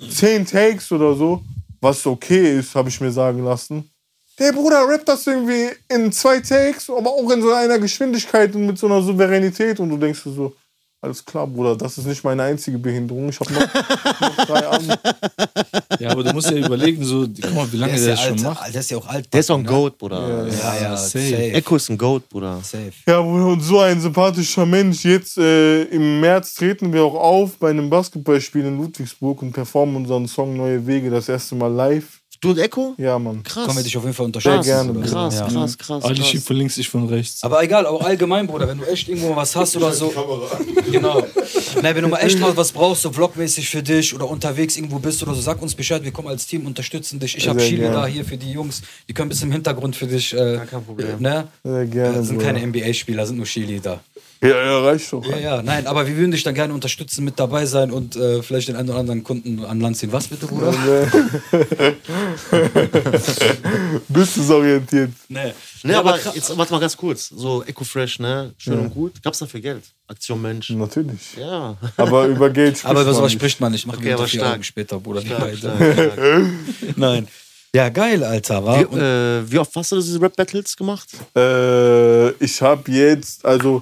10 Takes oder so, was okay ist, habe ich mir sagen lassen. Der Bruder rappt das irgendwie in zwei Takes, aber auch in so einer Geschwindigkeit und mit so einer Souveränität. Und du denkst dir so, alles klar, Bruder, das ist nicht meine einzige Behinderung. Ich habe noch, noch drei andere. Ja, aber du musst ja überlegen, so, guck mal, wie lange der ist der, ja das schon alt, macht. Der ist ja auch alt. Der ist auch ein ne? Goat, Bruder. Ja, ja, safe. safe. Echo ist ein Goat, Bruder. Safe. Ja, Bruder, und so ein sympathischer Mensch. Jetzt äh, im März treten wir auch auf bei einem Basketballspiel in Ludwigsburg und performen unseren Song Neue Wege das erste Mal live. Du und Echo? Ja, Mann. Krass. Können wir dich auf jeden Fall unterstützen. Sehr gerne. Krass, Ja. krass, krass, krass. schiebt von links, ich von rechts. Aber egal, auch allgemein, Bruder, wenn du echt irgendwo was hast oder so. Genau. Na, wenn du mal echt mal was brauchst, so vlogmäßig für dich oder unterwegs irgendwo bist oder so, sag uns Bescheid, wir kommen als Team, unterstützen dich. Ich habe Chile da hier für die Jungs, die können ein bisschen im Hintergrund für dich. Äh, kein Problem. Ne? Sehr gerne. Das sind Bruder. keine NBA-Spieler, sind nur Chili da. Ja, ja, reicht doch. Ja, ja, nein, aber wir würden dich dann gerne unterstützen, mit dabei sein und äh, vielleicht den einen oder anderen Kunden an Land ziehen. Was bitte, Bruder? Businessorientiert. Nee. Ne, Ja, aber krass. jetzt warte mal ganz kurz. So Echo Fresh, ne? Schön und gut. Gab's dafür Geld? Aktion Mensch. Natürlich. Ja. Aber über Geld spricht Aber über man sowas nicht. spricht man nicht. Machen Okay, wir aber stark. Augen später, Bruder. Stark, stark, stark. Nein. Ja, geil, Alter. War. Wie, äh, wie oft hast du diese Rap-Battles gemacht? Äh, ich habe jetzt, also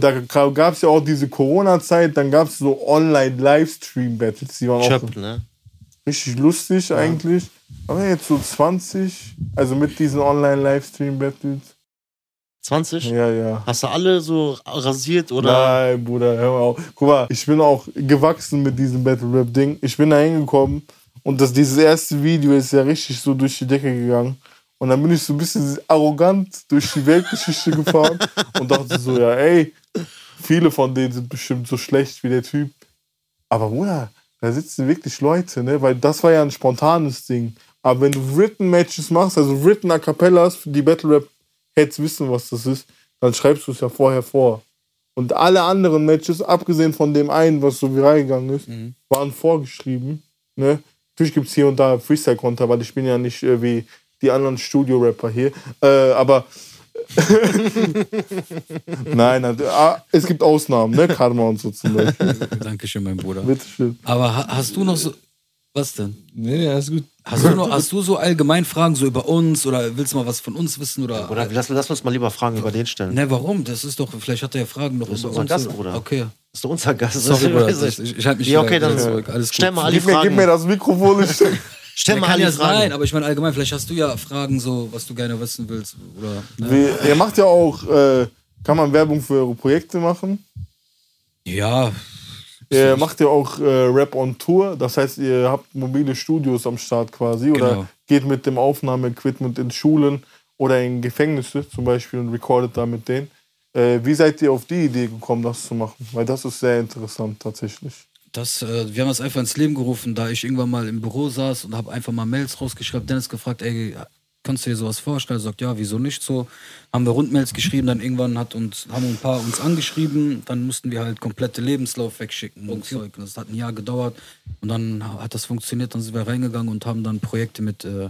da gab es ja auch diese Corona-Zeit, dann gab es so Online-Livestream-Battles, die waren auch Chöp, ne? richtig lustig eigentlich. Aber jetzt so 20, also mit diesen Online-Livestream-Battles. 20? Ja, ja. Hast du alle so rasiert oder? Nein, Bruder, hör mal auf. Guck mal, ich bin auch gewachsen mit diesem Battle-Rap-Ding. Ich bin da hingekommen und das, dieses erste Video ist ja richtig so durch die Decke gegangen. Und dann bin ich so ein bisschen arrogant durch die Weltgeschichte gefahren und dachte so, ja, ey, viele von denen sind bestimmt so schlecht wie der Typ. Aber Bruder, da sitzen wirklich Leute, ne? Weil das war ja ein spontanes Ding. Aber wenn du Written Matches machst, also Written A Cappellas, die Battle Rap Heads wissen, was das ist, dann schreibst du es ja vorher vor. Und alle anderen Matches, abgesehen von dem einen, was so viral gegangen ist, waren vorgeschrieben. Ne? Natürlich gibt es hier und da Freestyle-Konter, weil ich bin ja nicht äh, wie die anderen Studio-Rapper hier. Äh, aber nein, also, ah, es gibt Ausnahmen, ne? Karma und so zum Beispiel. Dankeschön, mein Bruder. Bitteschön. Aber ha hast du noch so. Was denn? Nee, nee, alles gut. Hast du, noch, hast du so allgemein Fragen so über uns oder willst du mal was von uns wissen? Oder, Oder lass, lass uns mal lieber Fragen über den stellen. Ne, warum? Das ist doch, vielleicht hat er ja Fragen noch ist über unser uns. Gast, Bruder. Okay. Das ist doch unser Gast. Sorry, Das Bruder. Ich, ich, ich halte mich Ja, okay, dann zurück. Alles gut. stell mal alle Gib mir, gib Fragen. mir das Mikrofon. Ich Stell mal Kann ja Fragen. sein, aber ich meine allgemein, vielleicht hast du ja Fragen, so, was du gerne wissen willst. Oder, ne? Wie- Ihr macht ja auch, äh, kann man Werbung für eure Projekte machen? Ja, Ihr macht ja auch äh, Rap on Tour, das heißt, ihr habt mobile Studios am Start quasi oder Genau. geht mit dem Aufnahmeequipment in Schulen oder in Gefängnisse zum Beispiel und recordet da mit denen. Äh, wie seid ihr auf die Idee gekommen, das zu machen? Weil das ist sehr interessant tatsächlich. Das, äh, wir haben das einfach ins Leben gerufen, da ich irgendwann mal im Büro saß und habe einfach mal Mails rausgeschrieben. Dennis gefragt, ey, kannst du dir sowas vorstellen? Er sagt, ja, wieso nicht so? Haben wir Rundmails geschrieben, dann irgendwann hat uns, haben ein paar uns angeschrieben, dann mussten wir halt komplette Lebenslauf wegschicken und Zeug. Das hat ein Jahr gedauert und dann hat das funktioniert, dann sind wir reingegangen und haben dann Projekte mit äh,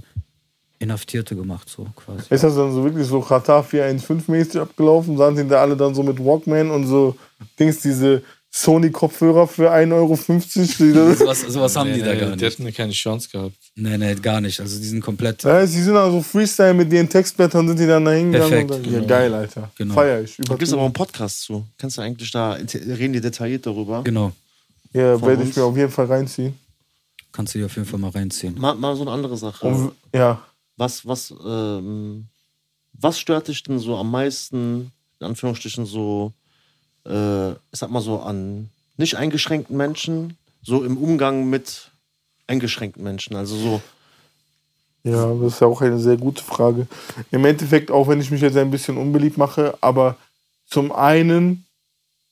Inhaftierte gemacht, so quasi. Ist das dann so wirklich so Qatar 415 mäßig abgelaufen? Dann sind da alle dann so mit Walkman und so Dings, diese Sony-Kopfhörer für 1,50 Euro. die Sowas, sowas haben die da gar Die nicht. hatten keine Chance gehabt. Nee, nee, gar nicht. Also die sind komplett. Ja, sie sind also Freestyle mit ihren Textblättern, sind die dann da hingegangen. Perfekt. Und dann, ja, geil, Alter. Genau. Feier ich. Da gibt es aber auch einen Podcast zu. Kannst du eigentlich da, reden die detailliert darüber? Genau. Ja, werde ich mir auf jeden Fall reinziehen. Kannst du dir auf jeden Fall mal reinziehen. Mal, mal so eine andere Sache. Und, ja, Was, was, ähm, was stört dich denn so am meisten, in Anführungsstrichen, so, äh, ich sag mal so, an nicht eingeschränkten Menschen, so im Umgang mit eingeschränkten Menschen? Also so, ja, das ist ja auch eine sehr gute Frage. Im Endeffekt, auch wenn ich mich jetzt ein bisschen unbeliebt mache, aber zum einen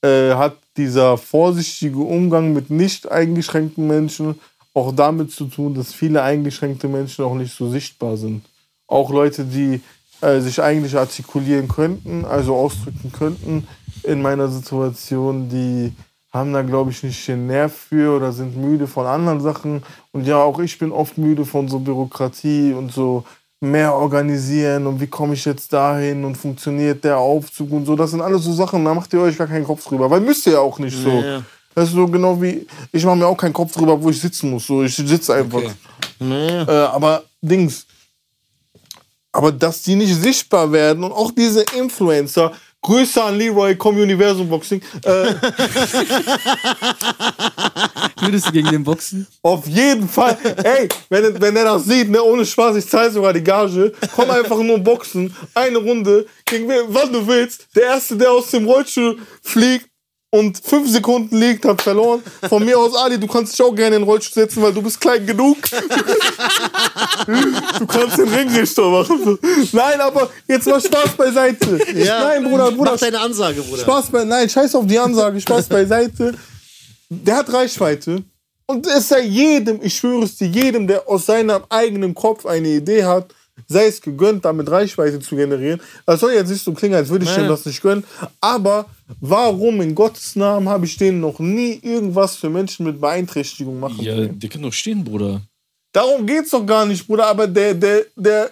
äh, hat dieser vorsichtige Umgang mit nicht eingeschränkten Menschen auch damit zu tun, dass viele eingeschränkte Menschen auch nicht so sichtbar sind. Auch Leute, die äh, sich eigentlich artikulieren könnten, also ausdrücken könnten in meiner Situation, die haben da, glaube ich, nicht den Nerv für oder sind müde von anderen Sachen. Und ja, auch ich bin oft müde von so Bürokratie und so mehr organisieren und wie komme ich jetzt dahin und funktioniert der Aufzug und so. Das sind alles so Sachen, da macht ihr euch gar keinen Kopf drüber. Weil müsst ihr ja auch nicht so. Ja, ja. Das ist so genau wie, ich mache mir auch keinen Kopf drüber, wo ich sitzen muss. So, ich sitze einfach. Okay. nee. Äh, aber Dings. Aber dass die nicht sichtbar werden und auch diese Influencer, Grüße an Leroy, komm Universum Boxing, äh, Würdest du gegen den boxen? auf jeden Fall, ey, wenn, wenn er das sieht, ne, ohne Spaß, ich zahle sogar die Gage, komm einfach nur boxen, eine Runde, gegen wen, wann du willst. Der Erste, der aus dem Rollstuhl fliegt, und fünf Sekunden liegt, hat verloren. Von mir aus, Ali, du kannst dich auch gerne in den Rollstuhl setzen, weil du bist klein genug. du kannst den Ringrichter machen. Nein, aber jetzt mal Spaß beiseite. Nein, Bruder, Bruder, Mach deine Ansage, Bruder. Spaß bei, nein, scheiß auf die Ansage, Spaß beiseite. Der hat Reichweite. Und es sei jedem, ich schwöre es dir, jedem, der aus seinem eigenen Kopf eine Idee hat, sei es gegönnt, damit Reichweite zu generieren. Das soll jetzt nicht so klingen, als würde ich dem das nicht gönnen. Aber warum in Gottes Namen habe ich denen noch nie irgendwas für Menschen mit Beeinträchtigung machen Ja, können? der kann doch stehen, Bruder. Darum geht's doch gar nicht, Bruder. Aber der, der, der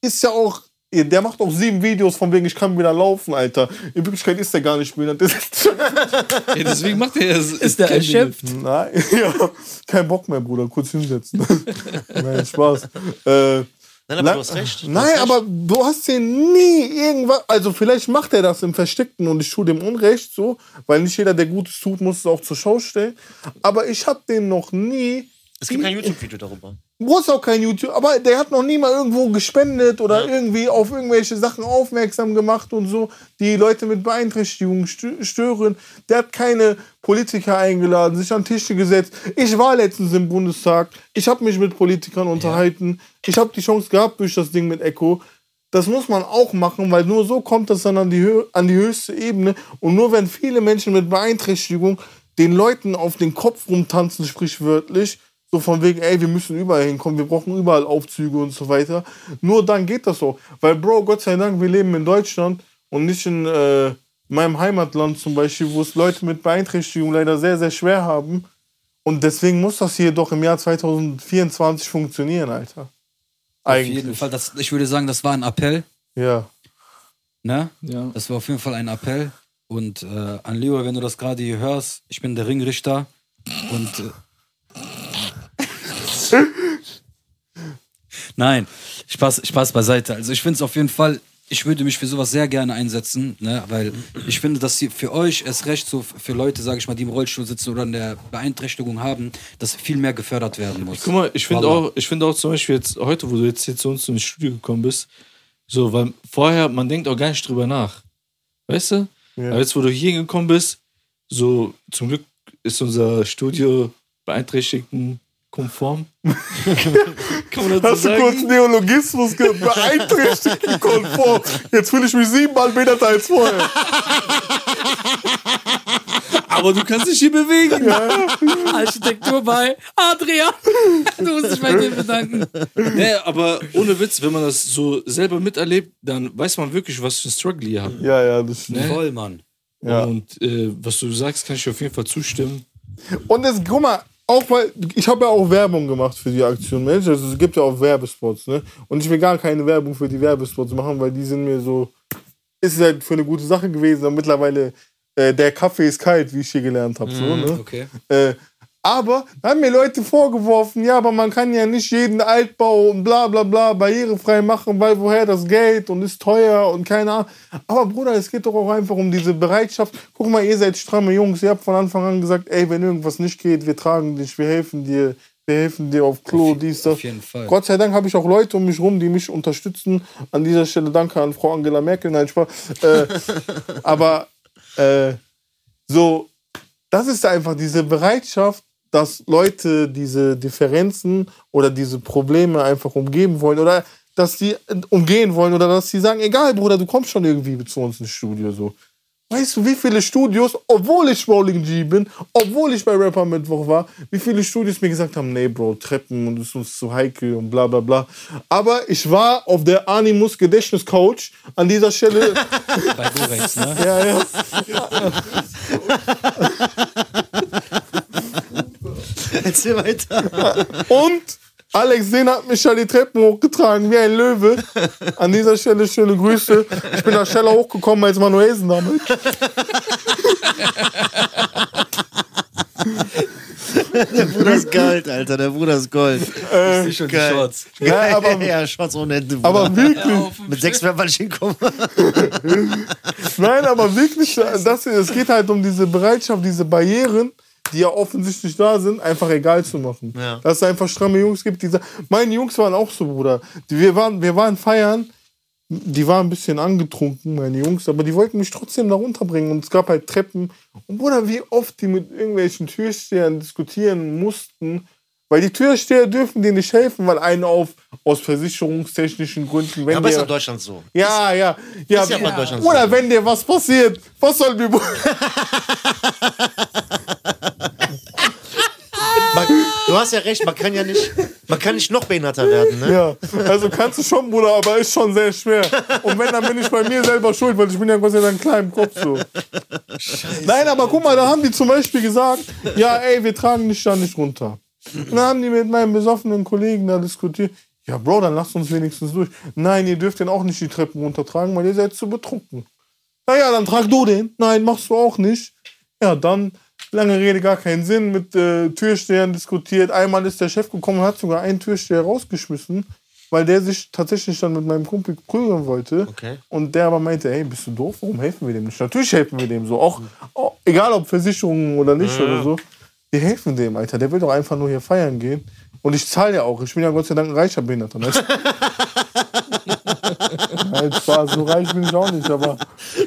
ist ja auch. Der macht auch sieben Videos von wegen, ich kann wieder laufen, Alter. In Wirklichkeit ist der gar nicht behindert. Der ist Ja, deswegen macht er es. Ist der erschöpft? Nein, ja, kein Bock mehr, Bruder. Kurz hinsetzen. Nein, Spaß. Äh, Nein, aber du hast recht. Du Nein, hast recht. aber du hast hier nie irgendwas. Also, vielleicht macht er das im Versteckten und ich tue dem Unrecht so, weil nicht jeder, der Gutes tut, muss es auch zur Schau stellen. Aber ich habe den noch nie. Es gibt kein YouTube-Video darüber. Muss auch kein YouTube, aber der hat noch nie mal irgendwo gespendet oder irgendwie auf irgendwelche Sachen aufmerksam gemacht und so, die Leute mit Beeinträchtigungen stö- stören. Der hat keine Politiker eingeladen, sich an Tische gesetzt. Ich war letztens im Bundestag, ich habe mich mit Politikern unterhalten, ich habe die Chance gehabt durch das Ding mit Echo. Das muss man auch machen, weil nur so kommt das dann an die, an die höchste Ebene. Und nur wenn viele Menschen mit Beeinträchtigung den Leuten auf den Kopf rumtanzen, sprichwörtlich, so von wegen, ey, wir müssen überall hinkommen, wir brauchen überall Aufzüge und so weiter. Nur dann geht das so. Weil, Bro, Gott sei Dank, wir leben in Deutschland und nicht in äh, meinem Heimatland zum Beispiel, wo es Leute mit Beeinträchtigung leider sehr, sehr schwer haben. Und deswegen muss das hier doch im Jahr 2024 funktionieren, Alter. Auf Eigentlich. jeden Fall. Das, ich würde sagen, das war ein Appell. Ja. Ne? Ja. Das war auf jeden Fall ein Appell. Und äh, an Leo, wenn du das gerade hier hörst, ich bin der Ringrichter. Und. Äh, Nein, Spaß, Spaß beiseite. Also ich finde es auf jeden Fall, ich würde mich für sowas sehr gerne einsetzen, ne? weil ich finde, dass sie für euch erst recht so für Leute, sage ich mal, die im Rollstuhl sitzen oder eine Beeinträchtigung haben, dass viel mehr gefördert werden muss. Guck mal, ich finde auch, ich finde auch zum Beispiel jetzt heute, wo du jetzt hier zu uns ins Studio gekommen bist, so, weil vorher, man denkt auch gar nicht drüber nach. Weißt du? Ja. Aber jetzt, wo du hier gekommen bist, so, zum Glück ist unser Studio beeinträchtigten konform. Kann man dazu Hast du kurz? Neologismus beeinträchtigt konform? Jetzt fühle ich mich siebenmal behinderter als vorher. Aber du kannst dich hier bewegen. Architektur bei Adrian. Du musst dich bei dir bedanken. Nee, aber ohne Witz, wenn man das so selber miterlebt, dann weiß man wirklich, was für ein Struggle ihr habt. Ja, ja, das stimmt. Voll, Mann. Ja. Und äh, was du sagst, kann ich auf jeden Fall zustimmen. Und das, guck mal, auch weil, ich habe ja auch Werbung gemacht für die Aktion, Mensch. Also es gibt ja auch Werbespots, ne? Und ich will gar keine Werbung für die Werbespots machen, weil die sind mir so, ist halt für eine gute Sache gewesen. Und mittlerweile, äh, der Kaffee ist kalt, wie ich hier gelernt habe, so, ne? Okay. Äh, aber da haben mir Leute vorgeworfen, ja, aber man kann ja nicht jeden Altbau und bla bla bla barrierefrei machen, weil woher das Geld und ist teuer und keine Ahnung. Aber Bruder, es geht doch auch einfach um diese Bereitschaft. Guck mal, ihr seid stramme Jungs, ihr habt von Anfang an gesagt, ey, wenn irgendwas nicht geht, wir tragen dich, wir helfen dir, wir helfen dir auf Klo, dies, das. Auf jeden Fall. Gott sei Dank habe ich auch Leute um mich rum, die mich unterstützen. An dieser Stelle danke an Frau Angela Merkel, nein, Spaß. Äh, aber äh, so, das ist einfach diese Bereitschaft, dass Leute diese Differenzen oder diese Probleme einfach umgeben wollen oder dass sie umgehen wollen oder dass sie sagen, egal Bruder, du kommst schon irgendwie zu uns ins Studio so. Weißt du, wie viele Studios, obwohl ich Rolling G bin, obwohl ich bei Rapper Mittwoch war, wie viele Studios mir gesagt haben, nee, Bro, Treppen und es ist uns zu heikel und bla bla bla. Aber ich war auf der Animus Gedächtniscoach an dieser Stelle. Bei Gorex, ne? ja, ja. Erzähl weiter. Und Alex Sehn hat mich ja die Treppen hochgetragen wie ein Löwe. An dieser Stelle schöne Grüße. Ich bin da schneller hochgekommen als Manuelsen damals. Der Bruder ist Gold, Alter. Der Bruder ist Gold. Ich schon die Geil. Shorts. Ja, aber, ja, Shots ohne Ende. Bruder. aber wirklich. Mit sechs wäre ich hinkommen. Nein, aber wirklich, das, es geht halt um diese Bereitschaft, diese Barrieren, die ja offensichtlich da sind, einfach egal zu machen. Ja. Dass es einfach stramme Jungs gibt, die sagen, meine Jungs waren auch so, Bruder. Wir, waren, wir waren feiern, die waren ein bisschen angetrunken, meine Jungs, aber die wollten mich trotzdem da runterbringen und es gab halt Treppen. Und Bruder, wie oft die mit irgendwelchen Türstehern diskutieren mussten, weil die Türsteher dürfen dir nicht helfen, weil einen auf aus versicherungstechnischen Gründen, wenn Ja, aber ist der- in Deutschland so. ja, ja. ja, Ist ja bei Deutschland Oder so. wenn dir was passiert, was soll mir. Man, du hast ja recht, man kann ja nicht, man kann nicht noch behinderter werden, ne? ja, also kannst du schon, Bruder, aber ist schon sehr schwer. Und wenn, dann bin ich bei mir selber schuld, weil ich bin ja Gott sei Dank klein im Kopf so. Nein, aber guck mal, da haben die zum Beispiel gesagt, ja, ey, wir tragen dich da nicht runter. Und dann haben die mit meinem besoffenen Kollegen da diskutiert. Ja, Bro, dann lasst uns wenigstens durch. Nein, ihr dürft den auch nicht die Treppen runtertragen, weil ihr seid zu betrunken. Naja, dann trag du den. Nein, machst du auch nicht. Ja, dann, lange Rede, gar keinen Sinn, mit äh, Türstehern diskutiert. Einmal ist der Chef gekommen und hat sogar einen Türsteher rausgeschmissen, weil der sich tatsächlich dann mit meinem Kumpel prügeln wollte. Okay. Und der aber meinte, ey, bist du doof? Warum helfen wir dem nicht? Natürlich helfen wir dem so. Auch, auch egal ob Versicherungen oder nicht oder so. Wir helfen dem, Alter. Der will doch einfach nur hier feiern gehen. Und ich zahle ja auch. Ich bin ja Gott sei Dank ein reicher Behinderter. Ne? Nein, Spaß, so reich bin ich auch nicht, aber.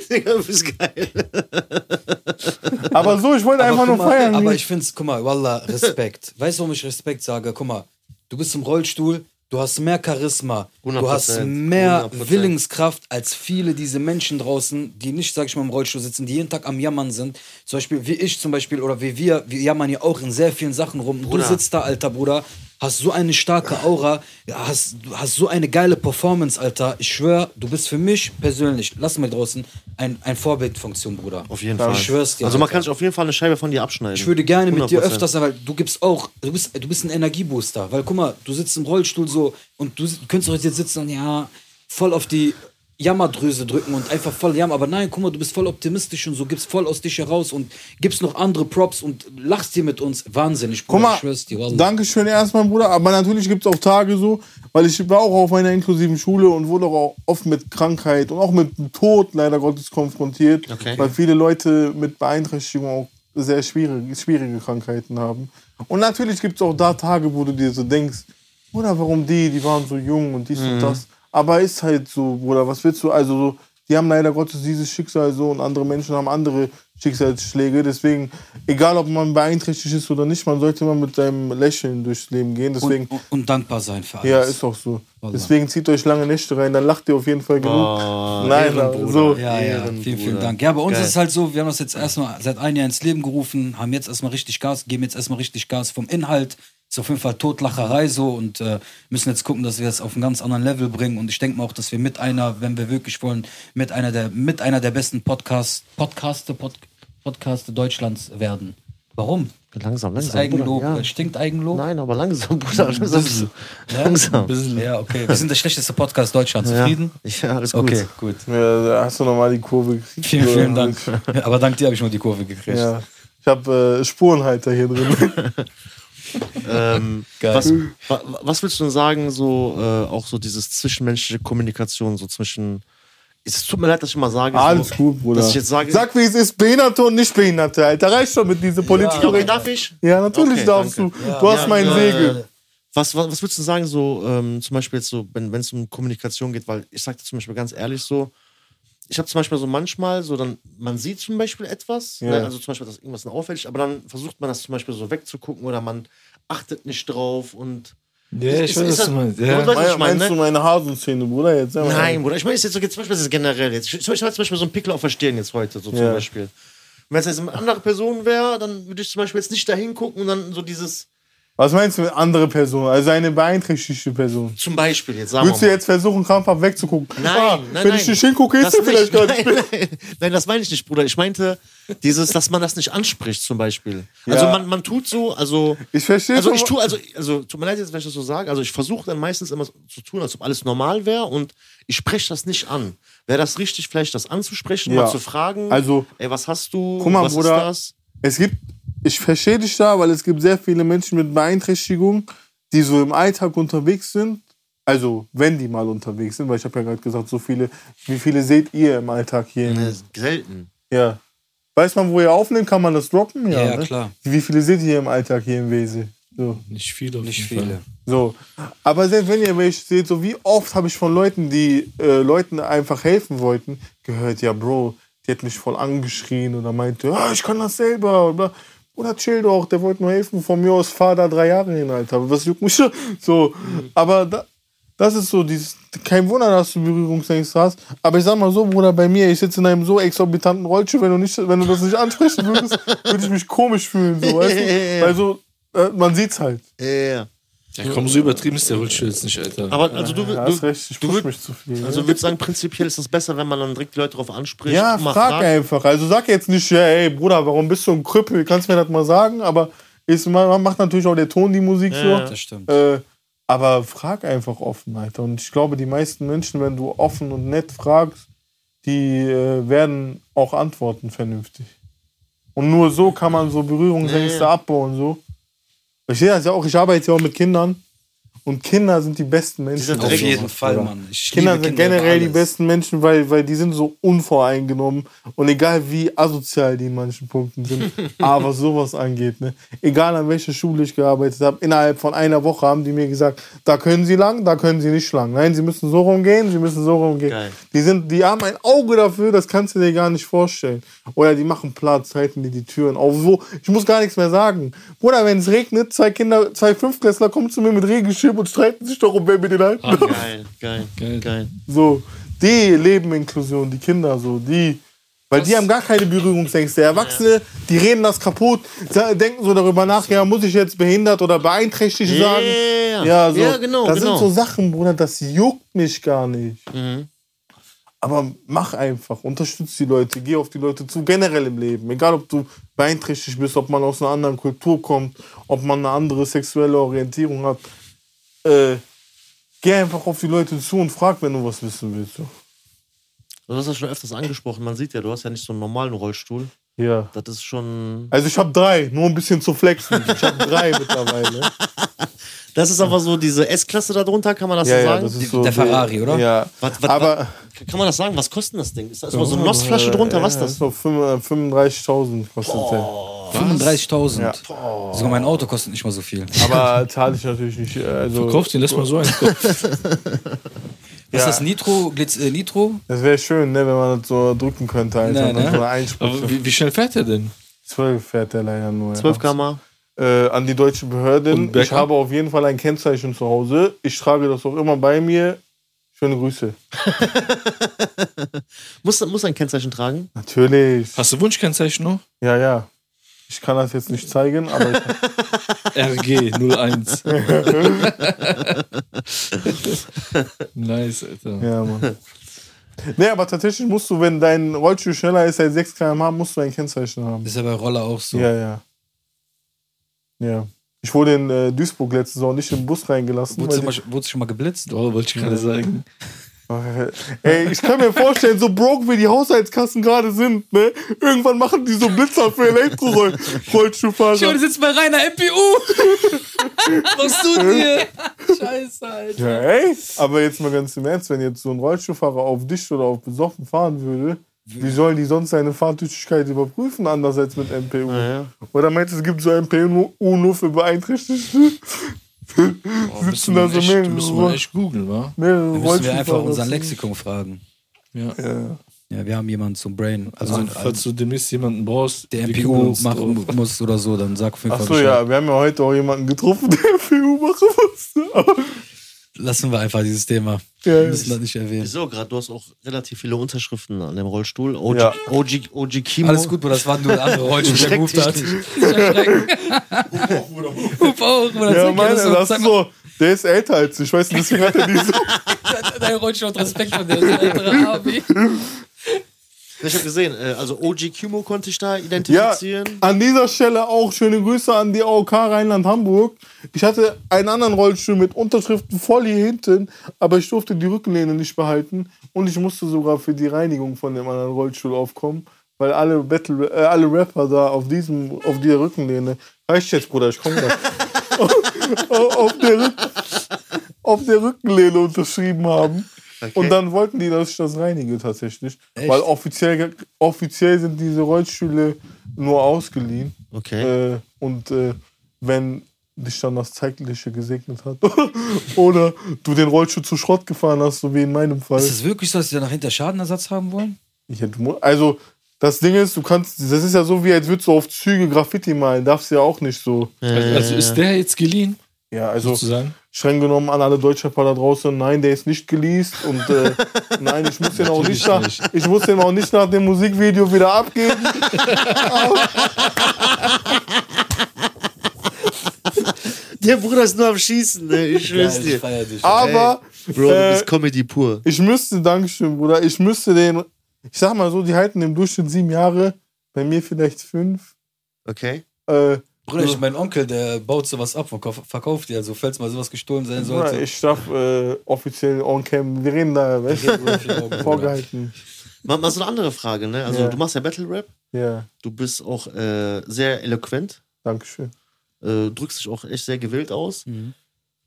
Digga, du bist geil. Aber so, ich wollte einfach nur mal, feiern. Aber ich find's, guck mal, Wallah, Respekt. weißt du, warum ich Respekt sage? Guck mal, du bist im Rollstuhl, du hast mehr Charisma, du 100%, hast mehr 100%. Willenskraft als viele diese Menschen draußen, die nicht, sag ich mal, im Rollstuhl sitzen, die jeden Tag am Jammern sind. Zum Beispiel wie ich zum Beispiel oder wie wir, wir jammern ja auch in sehr vielen Sachen rum. Bruder. Du sitzt da, alter Bruder, hast so eine starke Aura, hast, du hast so eine geile Performance, Alter. Ich schwör, du bist für mich persönlich, lass mal draußen, ein, ein Vorbildfunktion, Bruder. Auf jeden Fall. Ich schwör's dir. Also man Alter. kann sich auf jeden Fall eine Scheibe von dir abschneiden. Ich würde gerne mit dir 100%. öfters sein, weil du gibst auch, du bist, du bist ein Energiebooster. Weil guck mal, du sitzt im Rollstuhl so und du könntest doch jetzt sitzen und ja, voll auf die Jammerdrüse drücken und einfach voll jammern. Aber nein, guck mal, du bist voll optimistisch und so, gibst voll aus dich heraus und gibst noch andere Props und lachst hier mit uns. Wahnsinnig, Guck Bruder. mal, ich schwör's dir. Wallah. Dankeschön erstmal, Bruder. Aber natürlich gibt es auch Tage so, weil ich war auch auf einer inklusiven Schule und wurde auch oft mit Krankheit und auch mit dem Tod leider Gottes konfrontiert, Okay. weil viele Leute mit Beeinträchtigung auch sehr schwierige, schwierige Krankheiten haben. Und natürlich gibt es auch da Tage, wo du dir so denkst, Bruder, warum die, die waren so jung und dies und das. Aber ist halt so, Bruder, was willst du? Also so, die haben leider Gottes dieses Schicksal so und andere Menschen haben andere Schicksalsschläge. Deswegen, egal ob man beeinträchtigt ist oder nicht, man sollte immer mit seinem Lächeln durchs Leben gehen. Deswegen, Und, und dankbar sein für alles. ja, ist auch so. Deswegen zieht euch lange Nächte rein, dann lacht ihr auf jeden Fall genug. Oh, Nein, Ehrenbruder. so. Ja, ja, vielen, vielen Dank. Ja, bei uns Geil. ist es halt so, wir haben das jetzt erstmal seit einem Jahr ins Leben gerufen, haben jetzt erstmal richtig Gas, geben jetzt erstmal richtig Gas vom Inhalt. Ist auf jeden Fall Totlacherei so und äh, müssen jetzt gucken, dass wir das auf einen ganz anderen Level bringen. Und ich denke mal auch, dass wir mit einer, wenn wir wirklich wollen, mit einer der, mit einer der besten Podcasts, Podcaste, Pod, Podcaste Deutschlands werden. Warum? Langsam, Das langsam. Eigenlob, Bruder, äh, stinkt Eigenlob? Nein, aber langsam, Bruder. Langsam. langsam. Ja, okay. Wir sind der schlechteste Podcast Deutschlands. Zufrieden? Ja, ja alles gut. Okay, gut. Ja, da hast du nochmal die Kurve gekriegt. Vielen, vielen Ja, Dank. Aber dank dir habe ich nur die Kurve gekriegt. Ja. Ich habe äh, Spurenhalter hier drin. Ähm, Geil. was, wa, was willst du denn sagen, so äh, auch so dieses zwischenmenschliche Kommunikation, so zwischen. Es tut mir leid, dass ich mal sage. Alles so, gut, Bruder. Dass ich jetzt sage. Sag, wie es ist, Behinderte und Nicht-Behinderte, Alter. Reicht schon mit dieser Politik. ja, okay, darf ich? Ja, natürlich Okay, darfst danke. du. du hast meinen Segel. Was, was, was würdest du sagen, so ähm, zum Beispiel jetzt so, wenn es um Kommunikation geht, weil ich sag dir zum Beispiel ganz ehrlich so, ich habe zum Beispiel so manchmal so dann, man sieht zum Beispiel etwas, Ja. ne, also zum Beispiel, dass irgendwas auffällig, aber dann versucht man das zum Beispiel so wegzugucken oder man achtet nicht drauf und Ja, ich weiß, was das- du meinst. Ja, Ja. Weißt was ich Meinst meine, du meine Hasenszene, Bruder? Jetzt mal. Nein, Bruder, ich meine, ist jetzt so, jetzt zum Beispiel, das ist generell jetzt. Ich, ich habe zum Beispiel so einen Pickel auf der Stirn jetzt heute, so zum Ja. Beispiel. Wenn es jetzt eine andere Person wäre, dann würde ich zum Beispiel jetzt nicht da hingucken und dann so dieses, Was meinst du mit andere Person? Also eine beeinträchtigte Person. zum Beispiel jetzt, sagen Würdest du jetzt versuchen, krampfhaft wegzugucken? Nein, Ah, nein, Wenn nein. ich nicht hingucke, ist Das er vielleicht nicht. gar nicht. Nein, nein, nein, das meine ich nicht, Bruder. Ich meinte dieses, dass man das nicht anspricht, zum Beispiel. Also Ja. man, man tut so, also. Ich verstehe Also ich tue, also, also tut mir leid jetzt, wenn ich das so sage, also ich versuche dann meistens immer so zu tun, als ob alles normal wäre und ich spreche das nicht an. Wäre das richtig, vielleicht das anzusprechen, Ja. mal zu fragen, Also, ey, was hast du, guck mal, was Bruder, ist das? Es gibt, ich verstehe dich da, weil es gibt sehr viele Menschen mit Beeinträchtigung, die so im Alltag unterwegs sind. Also, wenn die mal unterwegs sind, weil ich habe ja gerade gesagt, so viele, wie viele seht ihr im Alltag hier? Ne, selten. Ja. Weiß man, wo ihr aufnimmt, kann man das droppen? Ja, ja, ne? klar. Wie viele seht ihr im Alltag hier im Wese? So. Nicht viele. auf Nicht jeden viele. Fall. So. Aber selbst wenn ihr welche seht, so wie oft habe ich von Leuten, die äh, Leuten einfach helfen wollten, gehört, ja, Bro, die hat mich voll angeschrien oder meinte, ah, ich kann das selber. Oder, chill doch, der wollte nur helfen. Von mir aus fahr da drei Jahre hin, Alter. Was juckt mich? So. Aber da, das ist so, dieses, kein Wunder, dass du Berührungsängste hast. Aber ich sag mal so, Bruder, bei mir, ich sitze in einem so exorbitanten Rollstuhl, wenn du, nicht, wenn du das nicht ansprechen würdest, würde ich mich komisch fühlen. So, weißt du? Weil so, äh, man sieht's halt. Ja. Ja, komm, so übertrieben ist der Rollstuhl jetzt nicht, Alter. Aber also du, Ja, du, hast recht, ich du würd- mich zu viel. also würdest sagen, prinzipiell ist es besser, wenn man dann direkt die Leute darauf anspricht. ja, frag fragt. einfach. Also sag jetzt nicht, ja, ey, Bruder, warum bist du ein Krüppel? Kannst du mir das mal sagen? Aber ist, man macht natürlich auch der Ton die Musik Ja. Das stimmt. so. Äh, aber frag einfach offen, Alter. Und ich glaube, die meisten Menschen, wenn du offen und nett fragst, die äh, werden auch antworten vernünftig. Und nur so kann man so Berührungsängste Ja, ja. abbauen. So. Ich sehe das ja auch, ich arbeite ja auch mit Kindern. Und Kinder sind die besten Menschen. sind Auf jeden Fall, Bruder. Mann. Kinder sind Kinder generell die besten Menschen, weil, weil die sind so unvoreingenommen und egal wie asozial die in manchen Punkten sind, aber was sowas angeht, ne? egal an welcher Schule ich gearbeitet habe, innerhalb von einer Woche haben die mir gesagt, da können sie lang, da können sie nicht lang. Nein, sie müssen so rumgehen, sie müssen so rumgehen. Geil. Die, sind, die haben ein Auge dafür, das kannst du dir gar nicht vorstellen. Oder die machen Platz, halten dir die Türen auf. So, ich muss gar nichts mehr sagen. Bruder, wenn es regnet, zwei Kinder, zwei Fünftklässler kommen zu mir mit Regenschirm und streiten sich doch um, wer mit den halten darf. Geil, geil, Geil. geil. So, die leben Inklusion, die Kinder so, die. Weil die haben gar keine Berührungsängste. Erwachsene, die reden das kaputt, denken so darüber nach, ja, muss ich jetzt behindert oder beeinträchtigt Ja, sagen? ja, Ja, so. ja, genau, Das genau. sind so Sachen, Bruder, das juckt mich gar nicht. Mhm. Aber mach einfach, unterstütz die Leute, geh auf die Leute zu, generell im Leben. Egal, ob du beeinträchtigt bist, ob man aus einer anderen Kultur kommt, ob man eine andere sexuelle Orientierung hat. Äh, geh einfach auf die Leute zu und frag, wenn du was wissen willst. So. Du hast das schon öfters angesprochen. Man sieht ja, du hast ja nicht so einen normalen Rollstuhl. Ja. Das ist schon. Also ich habe drei, nur ein bisschen zu flexen. Ich habe drei mittlerweile. Das ist aber so diese S-Klasse darunter, kann man das Ja, so ja, sagen? das ist Die- so der Ferrari, oder? Ja. Was- was- Aber Kann man das sagen? Was kostet das Ding? Ist da ist so eine Nostflasche drunter? Was ist das? so 35.000 kostet der. 35.000. Ja. Sogar mein Auto kostet nicht mal so viel. Aber zahle ich natürlich nicht. äh, Also, Kauf den, lass mal so einen. Was Ja. ist das? Nitro? Glitz, äh, Nitro? Das wäre schön, ne, wenn man das so drücken könnte. Alter. Dann ne? so eine Aber wie, wie schnell fährt er denn? 12 fährt der leider nur. 12 ja. km Äh, an die deutschen Behörden. Ich habe auf jeden Fall ein Kennzeichen zu Hause. Ich trage das auch immer bei mir. Schöne Grüße. Muss, muss ein Kennzeichen tragen? Natürlich. Hast du Wunschkennzeichen noch? Ja, ja. Ich kann das jetzt nicht zeigen, aber ich, RG 01. nice, Alter. ja, Mann. Nee, aber tatsächlich musst du, wenn dein Rollstuhl schneller ist als 6 km/h, musst du ein Kennzeichen haben. Ist ja bei Roller auch so. Ja, ja. Ja. Ich wurde in äh, Duisburg letzte Saison nicht in den Bus reingelassen. Wurdest du, Weil mal, wurdest du schon mal geblitzt? Oh, wollte ich gerade sagen. die, ey, ich kann mir vorstellen, so broke wie die Haushaltskassen gerade sind, ne? Irgendwann machen die so Blitzer für Schau, Elektro-Rollstuhlfahrer. du sitzt bei Rainer MPU. Was tut dir? Scheiße, Alter. Ja, ey. Aber jetzt mal ganz im Ernst, wenn jetzt so ein Rollstuhlfahrer auf dich oder auf besoffen fahren würde, wie sollen die sonst seine Fahrtüchtigkeit überprüfen, anders als mit MPU? Ja. Oder meinst du, es gibt so MPU nur für Beeinträchtigte? Oh, Sitzen da so echt, mehrere, müssen wir echt googeln, wa? Da müssen wir einfach zu- Lexikon fragen. Ja. Ja. Ja, wir haben jemanden zum Brain. Also, Also, falls du demnächst jemanden brauchst, der MPU machen drauf. muss oder so, dann sag auf jeden Fall Achso, ja, wir haben ja heute auch jemanden getroffen, der MPU machen. Aber, Lassen wir einfach dieses Thema. Ja, Wir müssen das nicht erwähnen. Wieso? Gerade du hast auch relativ viele Unterschriften an dem Rollstuhl. OG, Ja. OG, OG Kimo. Alles gut, Bruder, das war nur ein anderer Rollstuhl, der gerufen hat. Hup auch, Bruder. ja, meine, das Zeig ist so, der ist älter als ich, weißt du, deswegen hat er diese. Dein Rollstuhl hat Respekt von der ältere Abi. Ich habe gesehen, äh, also OG Kimo konnte ich da Ja, identifizieren. an dieser Stelle auch schöne Grüße an die AOK Rheinland-Hamburg. Ich hatte einen anderen Rollstuhl mit Unterschriften voll hier hinten, aber ich durfte die Rückenlehne nicht behalten und ich musste sogar für die Reinigung von dem anderen Rollstuhl aufkommen, weil alle Battle, äh, alle Rapper da auf diesem, auf der Rückenlehne, reicht jetzt, Bruder, ich komme gleich, auf, auf, der auf der Rückenlehne unterschrieben haben. Okay. Und dann wollten die, dass ich das reinige tatsächlich. Echt? Weil offiziell, offiziell sind diese Rollstühle nur ausgeliehen. Okay. Äh, und äh, wenn dich dann das Zeitliche gesegnet hat oder du den Rollstuhl zu Schrott gefahren hast, so wie in meinem Fall. Ist es wirklich so, dass sie danach hinter Schadenersatz haben wollen? Ich hätte, mu- also das Ding ist, du kannst, das ist ja so wie als würdest du auf Züge Graffiti malen, darfst du ja auch nicht so. Also ist der jetzt geliehen, Ja, also sozusagen? streng genommen an alle Deutschrapper da draußen, nein, der ist nicht geleast und äh, nein, ich muss den auch nicht, nach, nicht. ich muss den auch nicht nach dem Musikvideo wieder abgeben. Der Bruder ist nur am Schießen, ne? ich schwör's dir. dich. Aber Bro, du äh, bist Comedy pur. ich müsste, Dankeschön, Bruder, ich müsste den, ich sag mal so, die halten im Durchschnitt sieben Jahre, bei mir vielleicht fünf. Okay. Äh, Bruder, ich, mein Onkel, der baut sowas ab und kauf- verkauft die. Also, falls mal sowas gestohlen sein Bruder, sollte. ich darf äh, offiziell on cam, wir reden da, weißt du, vorgehalten. Mal, mal so eine andere Frage, ne? Also Ja. du machst ja Battle Rap, Ja, du bist auch äh, sehr eloquent, Dankeschön. äh, drückst dich auch echt sehr gewählt aus, Mhm.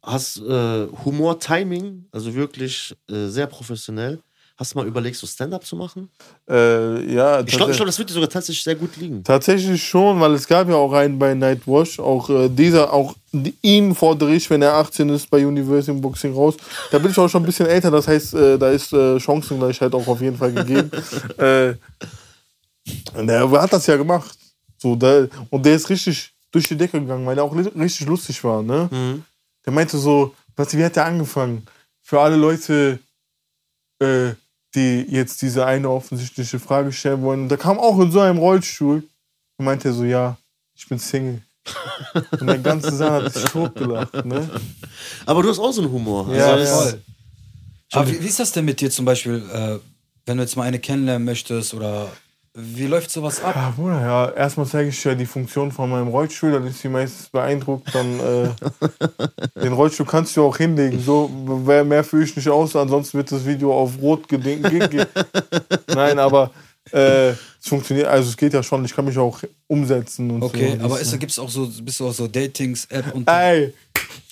hast äh, Humor, Timing, also wirklich äh, sehr professionell. Hast du mal überlegt, so Stand-up zu machen? Äh, ja, Ich glaube, glaub, das wird dir sogar tatsächlich sehr gut liegen. Tatsächlich schon, weil es gab ja auch einen bei Nightwash, auch äh, dieser, auch ihn fordere ich, wenn er 18 ist, bei Universal Boxing raus. Da bin ich auch schon ein bisschen älter, das heißt, äh, da ist äh, Chancengleichheit auch auf jeden Fall gegeben. äh, der hat das ja gemacht. So, da, und der ist richtig durch die Decke gegangen, weil er auch richtig lustig war. Ne? Mhm. Der meinte so, was, wie hat der angefangen? Für alle Leute, äh, die jetzt diese eine offensichtliche Frage stellen wollen. Und da kam auch in so einem Rollstuhl. Und meinte er so, ja, ich bin Single. Und der ganze Saal hat sich totgelacht, ne? Aber du hast auch so einen Humor. Ja, also, ja. Aber wie, wie ist das denn mit dir zum Beispiel, äh, wenn du jetzt mal eine kennenlernen möchtest oder wie läuft sowas ab? Ja, Bruder, ja, erstmal zeige ich dir die Funktion von meinem Rollstuhl, dann ist sie meistens beeindruckt, dann äh, den Rollstuhl kannst du auch hinlegen, so mehr, mehr fühle ich nicht aus, ansonsten wird das Video auf rot gedingt. ge- ge- Nein, aber äh, es funktioniert, also es geht ja schon, ich kann mich auch umsetzen und Okay, so. aber Das- ist, gibt's auch so, bist du auch so Datings-App und Ey,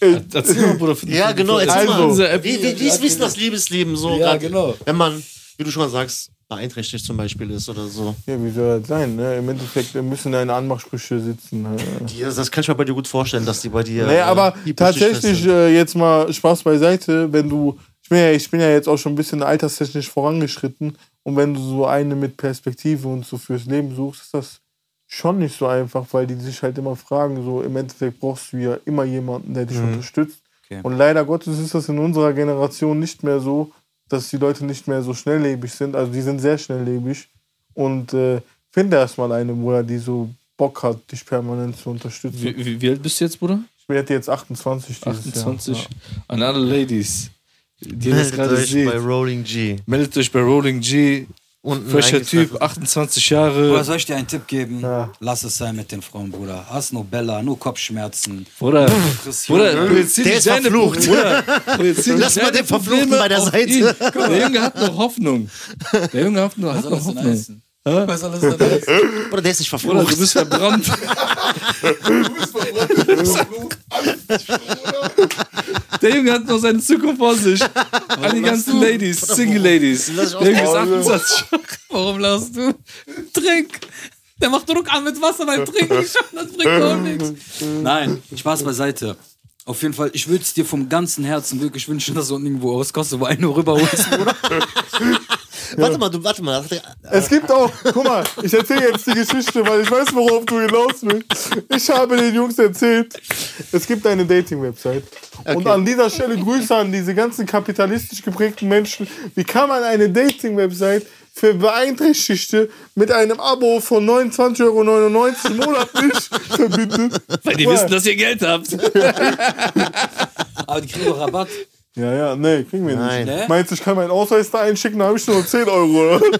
äh, Erzähl mal, Bruder. Ja, genau. Erzähl Also. mal. Wie, wie, wie ist das Liebesleben so? Ja, grad, genau. Wenn man, wie du schon mal sagst, beeinträchtigt zum Beispiel ist oder so. ja, wie soll das sein, ne? Im Endeffekt äh, müssen deine Anmachsprüche sitzen. Äh. Ja, das kann ich mir bei dir gut vorstellen, dass die bei dir. Nee, aber äh, tatsächlich äh, jetzt mal Spaß beiseite, wenn du, ich bin, ja, ich bin ja jetzt auch schon ein bisschen alterstechnisch vorangeschritten. Und wenn du so eine mit Perspektive und so fürs Leben suchst, ist das schon nicht so einfach, weil die sich halt immer fragen, so im Endeffekt brauchst du ja immer jemanden, der dich unterstützt. Okay. Und leider Gottes ist das in unserer Generation nicht mehr so, dass die Leute nicht mehr so schnelllebig sind. Also die sind sehr schnelllebig. Und äh, finde erstmal eine, Bruder, die so Bock hat, dich permanent zu unterstützen. Wie, wie, wie alt bist du jetzt, Bruder? Ich werde jetzt 28 dieses 28. Jahr. An alle Ladies, die das Meldet gerade euch sehen. bei Rolling G. Meldet euch bei Rolling G. Unten Frischer. Typ, 28 Bruder, Jahre. soll ich dir einen Tipp geben? Ja. Lass es sein mit den Frauen, Bruder. Hast nur Bella, nur Kopfschmerzen. Bruder. Bruder, Der ist verflucht. Bruder, Lass mal den Verfluchten bei der Seite. Der Junge hat noch Hoffnung. Der Junge hat noch, Was hat noch Hoffnung. Was soll das denn heißen? Oder der ist nicht Bruder, verflucht. du bist verbrannt. Der Junge hat noch seine Zukunft vor sich. An die ganzen Ladies, Single Ladies. Der Junge ist ausreden. 28 Jahre. Warum lachst du? Trink! Der macht Druck an mit Wasser beim Trinken. Das bringt auch nichts. Nein, Spaß beiseite. Auf jeden Fall, ich würde es dir vom ganzen Herzen wirklich wünschen, dass du irgendwo aus Kosovo einen rüberholst, Bruder. Warte mal, du, warte mal. Es gibt auch, guck mal, ich erzähle jetzt die Geschichte, weil ich weiß, worauf du hinaus willst. Ich habe den Jungs erzählt, es gibt eine Dating-Website. Und an dieser Stelle Grüße an diese ganzen kapitalistisch geprägten Menschen. Wie kann man eine Dating-Website für Beeinträchtigte mit einem Abo von 29,99 Euro monatlich verbinden? Weil die wissen, dass ihr Geld habt. Aber die kriegen doch Rabatt. Ja, ja, nee, kriegen wir Nein. nicht. Ne? Meinst du, ich kann meinen Ausweis da einschicken, da habe ich nur 10 Euro?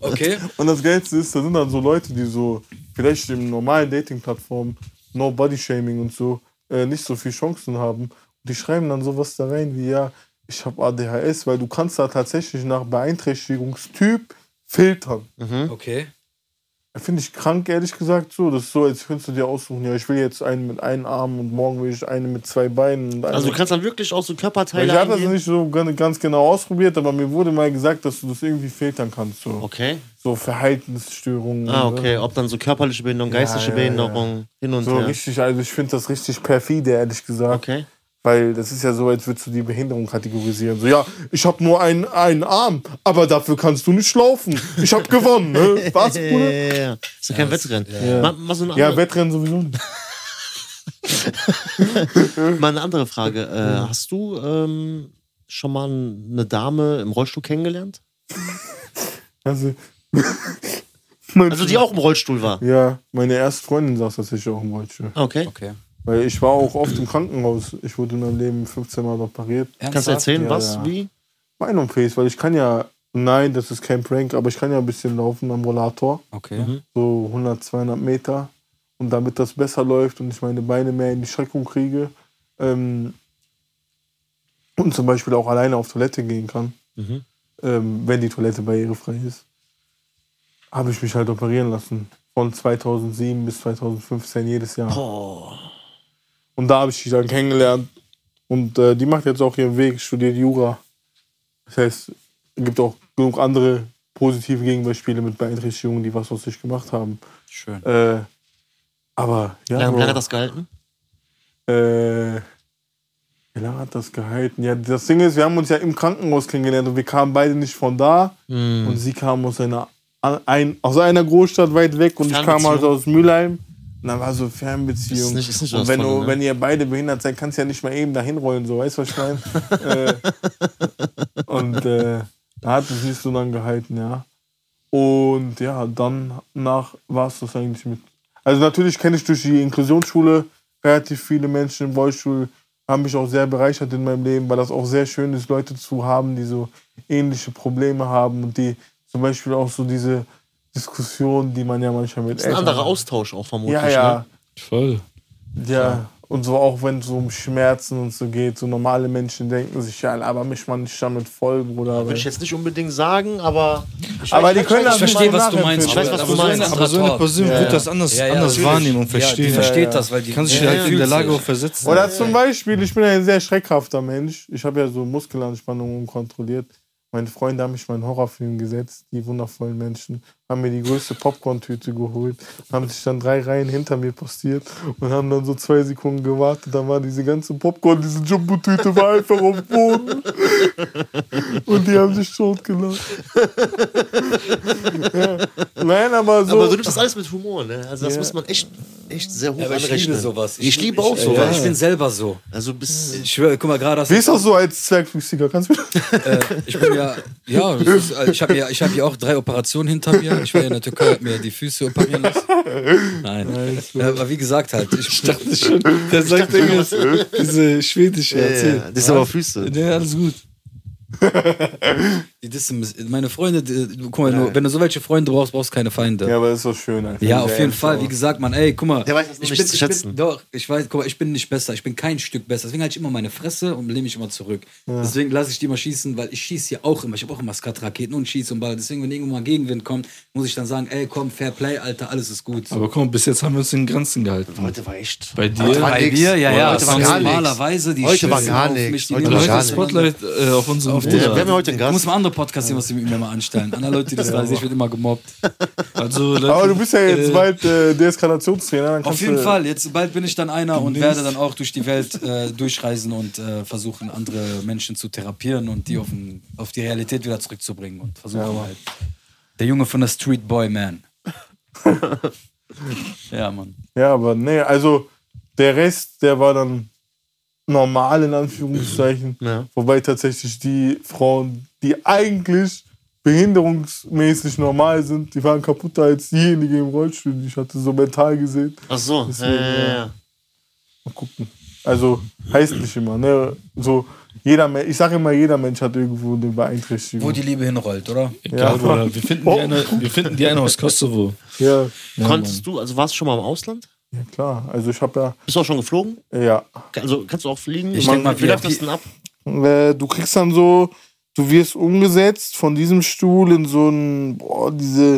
Okay. Und das Geilste ist, da sind dann so Leute, die so, vielleicht im normalen Dating-Plattformen, no Body Shaming und so, äh, nicht so viel Chancen haben. Und die schreiben dann sowas da rein wie, ja, ich habe ADHS, weil du kannst da tatsächlich nach Beeinträchtigungstyp filtern. Okay. Finde ich krank, ehrlich gesagt, so. Das ist so, als könntest du dir aussuchen, ja, ich will jetzt einen mit einem Arm und morgen will ich einen mit zwei Beinen. Und Also du kannst dann wirklich auch so Körperteile ich habe das nicht so gan- ganz genau ausprobiert, aber mir wurde mal gesagt, dass du das irgendwie filtern kannst. So, Okay. so Verhaltensstörungen. Ah, okay. Ob dann so körperliche Behinderung, geistige ja, ja. Behinderung, hin und So her. richtig, also ich finde das richtig perfide, ehrlich gesagt. Okay. Weil das ist ja so, als würdest du die Behinderung kategorisieren. So, ja, ich habe nur einen, einen Arm, aber dafür kannst du nicht laufen. Ich habe gewonnen, ne? Was, Ja, Bruder? ja, ja. Ist ja kein Wettrennen. Mal, mal, so Ja, Wettrennen sowieso mal eine andere Frage. Äh, hast du ähm, schon mal eine Dame im Rollstuhl kennengelernt? Also, Also die auch im Rollstuhl war? Ja, meine erste Freundin saß tatsächlich auch im Rollstuhl. Okay. Okay. Weil ich war auch oft im Krankenhaus. Ich wurde in meinem Leben 15 Mal operiert. Kannst du erzählen, Ja, was, ja. wie? Bein-OPs, weil ich kann ja, nein, das ist kein Prank, aber ich kann ja ein bisschen laufen am Rollator. Okay. so 100, 200 Meter. Und damit das besser läuft und ich meine Beine mehr in die Streckung kriege ähm, und zum Beispiel auch alleine auf Toilette gehen kann, Mhm. ähm, wenn die Toilette barrierefrei ist, habe ich mich halt operieren lassen. Von 2007 bis 2015 jedes Jahr. Boah. Und da habe ich die dann kennengelernt. Und äh, die macht jetzt auch ihren Weg, studiert Jura. Das heißt, es gibt auch genug andere positive Gegenbeispiele mit Beeinträchtigungen, die was aus sich gemacht haben. Schön. Äh, aber ja, Wie lange, lange hat das gehalten? äh, wie lange hat das gehalten? Ja, das Ding ist, wir haben uns ja im Krankenhaus kennengelernt und wir kamen beide nicht von da. Hm. Und sie kam aus einer, ein, aus einer Großstadt weit weg und ich kam also aus Mülheim. Und dann war so Fernbeziehung. Ist nicht- ist nicht und wenn, du, ne? wenn ihr beide behindert seid, kannst du ja nicht mal eben dahin rollen, so, weißt du, was ich meine? äh, und äh, da hat es nicht so lange gehalten, ja. Und ja, dann nach war es das eigentlich mit. Also natürlich kenne ich durch die Inklusionsschule relativ viele Menschen im Rollstuhl, haben mich auch sehr bereichert in meinem Leben, weil das auch sehr schön ist, Leute zu haben, die so ähnliche Probleme haben und die zum Beispiel auch so diese Diskussion, die man ja manchmal mit Das ist ein anderer Austausch auch vermutlich. Ja, ja, Voll. ja. Und so auch wenn es so um Schmerzen und so geht, so normale Menschen denken sich, ja, aber mich mal nicht damit voll, Bruder. Würde ich jetzt nicht unbedingt sagen, aber. Ich Aber die können das Ich verstehe, was du meinst. Ich weiß, was aber du so meinst. eine- Aber so eine. Person Ja, wird das anders, Ja, ja, anders wahrnehmen und Ja, die verstehen. versteht ja. das, weil die Kann sich Ja, direkt in der Lage auch versetzen. Oder zum Beispiel, ich bin ein sehr schreckhafter Mensch. Ich habe ja so Muskelanspannungen unkontrolliert. Meine Freunde haben mich mal in einen Horrorfilm gesetzt, die wundervollen Menschen. Haben mir die größte Popcorn-Tüte geholt, haben sich dann drei Reihen hinter mir postiert und haben dann so zwei Sekunden gewartet. Dann war diese ganze Popcorn, diese Jumbo-Tüte war einfach auf dem Boden. Und die haben sich totgelacht. ja. Nein, aber so. Aber du nimmst das alles mit Humor, ne? Also das Ja. muss man echt, echt sehr hoch Aber ich anrechnen. liebe sowas. Ich, liebe auch ich, sowas. Ich bin selber so. Also bis Ich schwöre, guck mal, gerade hast Wie ist das so als Zwergfüßiger? Kannst du äh, ich bin ja, ja, ist, ich habe ja, ich habe ja auch drei Operationen hinter mir. Ich war ja in der Türkei, hab mir die Füße operieren lassen. Nein, äh, aber wie gesagt halt, ich dachte Schon, der sagt irgendwas, diese schwedische, ja, erzähl. ja, das ist aber Füße. Ja, alles gut. die dissen, meine Freunde, die, guck mal, nur, wenn du so welche Freunde brauchst, brauchst du keine Feinde. Ja, aber das ist doch schön. Einfach. Ja, auf jeden Fall. Wie gesagt, man, ey, guck mal. Der weiß das ich nicht bin, zu schätzen. Bin, doch, ich weiß, guck mal, ich bin nicht besser. Ich bin kein Stück besser. Deswegen halte ich immer meine Fresse und lehne mich immer zurück. Deswegen lasse ich die immer schießen, weil ich schieße ja auch immer. Ich habe auch immer Skatraketen und schieße und Ball. Deswegen, wenn irgendwo mal Gegenwind kommt, muss ich dann sagen, ey, komm, Fair Play, Alter, alles ist gut. Aber komm, bis jetzt haben wir uns in Grenzen gehalten. Heute war echt. Bei dir? Heute Bei dir, ja, ja, Heute war gar nichts. normalerweise, die Heute war schießen gar auf nichts. mich, die Heute war gar. Spotlight äh, auf unserem Auf Ja, Bruder. wir haben heute einen Gast. musst mal andere Podcasts sehen, was die mit mir mal anstellen. Andere Leute, die das weiß, ich werde immer gemobbt. Also, Leute, Aber du bist ja jetzt äh, bald äh, Deeskalationstrainer. Dann Auf jeden du, Fall, jetzt bald bin ich dann einer und werde dann auch durch die Welt äh, durchreisen und äh, versuchen, andere Menschen zu therapieren und die auf, ein, auf die Realität wieder zurückzubringen und versuchen Ja, halt. Der Junge von der Street Boy Man. ja, Mann. Ja, aber nee, also der Rest, der war dann normal in Anführungszeichen. Ja. Wobei tatsächlich die Frauen, die eigentlich behinderungsmäßig normal sind, die waren kaputter als diejenige im Rollstuhl, die ich hatte, so mental gesehen. Ach so. Deswegen, ja, ja, ja. ja. Mal gucken. Also heißt nicht immer, ne? So, jeder ich sage immer, jeder Mensch hat irgendwo eine Beeinträchtigung. Wo die Liebe hinrollt, oder? Egal, Ja. Bruder. Wir finden, Oh. die eine, wir finden die eine aus Kosovo. ja, Konntest du, also warst du schon mal im Ausland? Ja, klar. Also ich habe Bist du auch schon geflogen? ja, ja, Also kannst du auch fliegen? Ich Man- denk mal, wie läuft das denn ab? Äh, du kriegst dann so, du wirst umgesetzt von diesem Stuhl in so ein, boah, diese,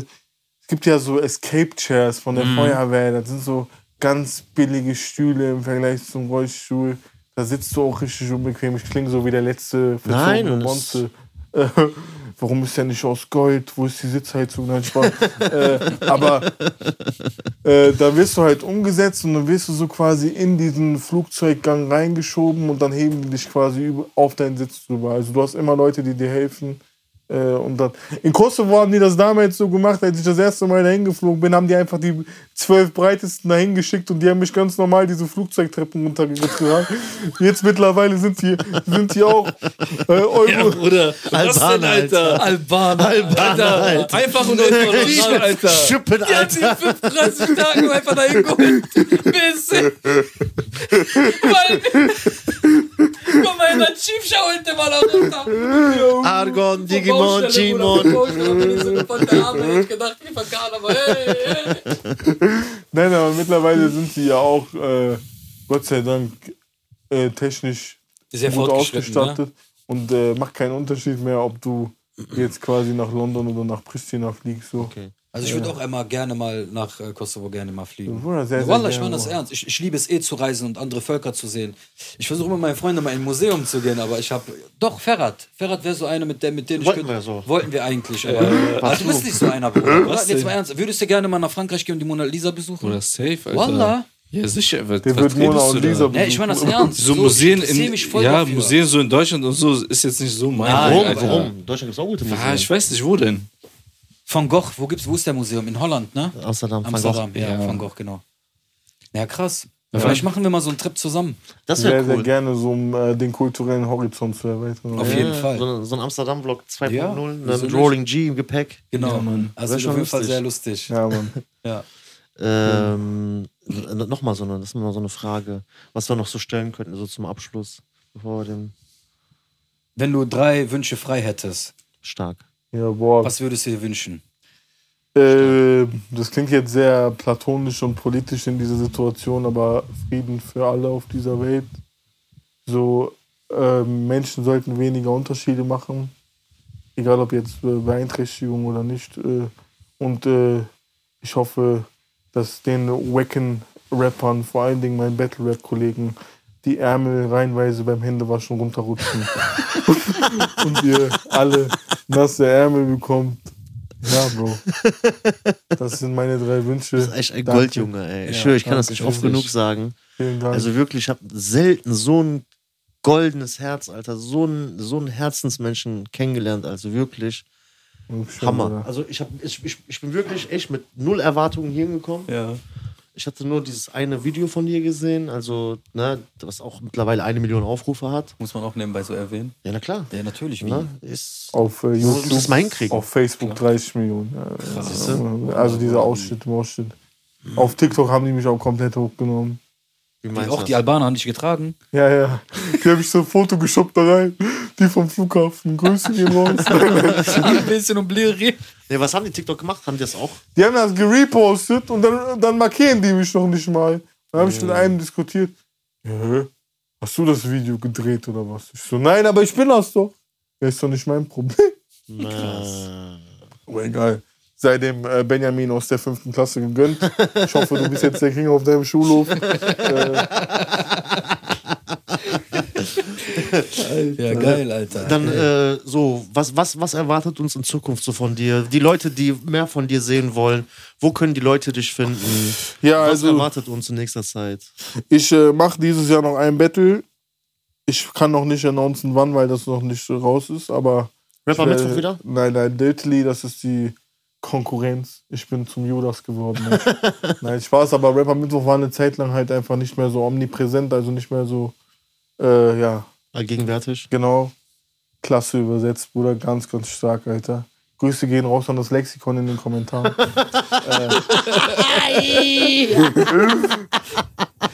es gibt ja so Escape Chairs von der Feuerwehr, das sind so ganz billige Stühle im Vergleich zum Rollstuhl. Da sitzt du auch richtig unbequem. Ich klinge so wie der letzte Nein, Bonze. Äh, warum ist der nicht aus Gold? Wo ist die Sitzheizung? Nein, Spaß. äh, aber äh, da wirst du halt umgesetzt und dann wirst du so quasi in diesen Flugzeuggang reingeschoben und dann heben die dich quasi auf deinen Sitz drüber. Also du hast immer Leute, die dir helfen. Äh, und dann, in Kosovo haben die das damals so gemacht, als ich das erste Mal dahin geflogen bin, haben die einfach die zwölf breitesten dahin geschickt und die haben mich ganz normal diese Flugzeugtreppen runtergetragen. Jetzt mittlerweile sind die, sind die auch äh, Euro. Bruder. Was denn, Albaner, Alter? Albaner. Alter, Alter. einfach und einfach Alter. Schippen, Die hat sie in 35 Tagen einfach dahin geholt. Bis. Weil. Guck mal, in der Chiefschau holte mal runter. Argon, Digimon, der Arme. Ich gedacht, wie verkahrt, aber hey, hey. Nein, aber mittlerweile sind sie ja auch, äh, Gott sei Dank, äh, technisch Sehr gut fortgeschritten, ausgestattet und äh, macht keinen Unterschied mehr, ob du jetzt quasi nach London oder nach Pristina fliegst. So. Also ich würde auch immer gerne mal nach äh, Kosovo gerne mal fliegen. Bruder, sehr, sehr Wallah, ich meine das ernst. Ich, ich liebe es eh zu reisen und andere Völker zu sehen. Ich versuche immer meine Freunde mal in ein Museum zu gehen, aber ich habe doch Ferrat. Ferrat wäre so einer mit der mit dem ich Wollten könnte- wir so. Wollten wir eigentlich, aber also, du bist nicht so einer, Bruder. Oder? Jetzt mal ernst. Würdest du gerne mal nach Frankreich gehen und die Mona Lisa besuchen? Bruder, safe, Alter. Wallah. Ja, sicher. Was, Der was wird Mona und? Lisa Ja, ich meine das ernst. So ich Museen in, ja, dafür. Museen so in Deutschland und so ist jetzt nicht so mein Nein, Warum? Alter. Warum? In Deutschland gibt es auch gute Ah, Museen. ich weiß nicht, wo denn? Van Gogh, wo gibt's, wo ist der Museum? In Holland, ne? Amsterdam, Van Amsterdam, Gogh. ja, Ja. Van Gogh, genau. Ja, krass. Vielleicht machen wir mal so einen Trip zusammen. Das Sehr, wäre sehr cool. gerne, so um äh, den kulturellen Horizont zu erweitern. Auf Ja. jeden Fall. So, so ein Amsterdam-Vlog 2.0 Ja, ne, wieso mit? Rolling G im Gepäck. Genau. Ja, Mann. Also auf jeden Fall lustig. sehr lustig. Ja, Mann. Ja. Ähm, Nochmal so eine, das ist mal so eine Frage, was wir noch so stellen könnten, so zum Abschluss, bevor wir den Wenn du drei Wünsche frei hättest, stark. Ja, boah. was würdest du dir wünschen? Äh, das klingt jetzt sehr platonisch und politisch in dieser Situation, aber Frieden für alle auf dieser Welt. So, äh, Menschen sollten weniger Unterschiede machen, egal ob jetzt äh, Beeinträchtigung oder nicht. Äh, und äh, ich hoffe, dass den Wacken-Rappern, vor allen Dingen meinen Battle-Rap-Kollegen, die Ärmel reinweise beim Händewaschen runterrutschen. und ihr alle nasse Ärmel bekommt. Ja, Bro. Das sind meine drei Wünsche. Das ist echt ein Danke. Goldjunge, ey. Ich Ja, schwöre, ich kann das nicht oft genug sagen. Vielen Dank. Also wirklich, ich habe selten so ein goldenes Herz, Alter. So ein, so ein Herzensmenschen kennengelernt. Also wirklich Hammer. Also ich, hab, ich, ich, ich bin wirklich echt mit null Erwartungen hier hingekommen. Ja. Ich hatte nur dieses eine Video von dir gesehen, also, ne, was auch mittlerweile eine Million Aufrufe hat. Muss man auch nebenbei so erwähnen. Ja, na klar. Ja, natürlich. Wie? Ne? Ist, Auf äh, muss YouTube, das mal hinkriegen. auf Facebook 30 Millionen. Ja, Siehst ja. Also dieser Ausschnitt im Ausschnitt. Auf TikTok haben die mich auch komplett hochgenommen. Wie Die, meinst auch du die das? Albaner haben dich getragen. Ja, ja. Die habe ich so ein Foto geshoppt da rein. Die vom Flughafen. Grüße gehen raus. Ein bisschen um Bliri. Nee, was haben die TikTok gemacht? Haben die das auch? Die haben das gerepostet und dann, dann markieren die mich noch nicht mal. Dann habe ich mit einem diskutiert. Ja, hä? hast du das Video gedreht oder was? Ich so, nein, aber ich bin das doch. Ja, ist doch nicht mein Problem. Krass. Aber egal. Sei dem äh, Benjamin aus der fünften Klasse gegönnt. Ich hoffe, du bist jetzt der King auf deinem Schulhof. Ja, geil, Alter. Dann äh, so, was, was, was erwartet uns in Zukunft so von dir? Die Leute, die mehr von dir sehen wollen, wo können die Leute dich finden? ja, Was also erwartet uns in nächster Zeit? ich äh, mache dieses Jahr noch ein Battle. Ich kann noch nicht announcen, wann, weil das noch nicht so raus ist, aber. Rapper Mittwoch wieder? Nein, nein, Diltly, das ist die Konkurrenz. Ich bin zum Judas geworden. Ne? nein, Spaß, aber Rapper Mittwoch war eine Zeit lang halt einfach nicht mehr so omnipräsent, also nicht mehr so, äh, ja, Allgegenwärtig. genau. Klasse übersetzt, Bruder, ganz, ganz stark, Alter. Grüße gehen raus an das Lexikon in den Kommentaren.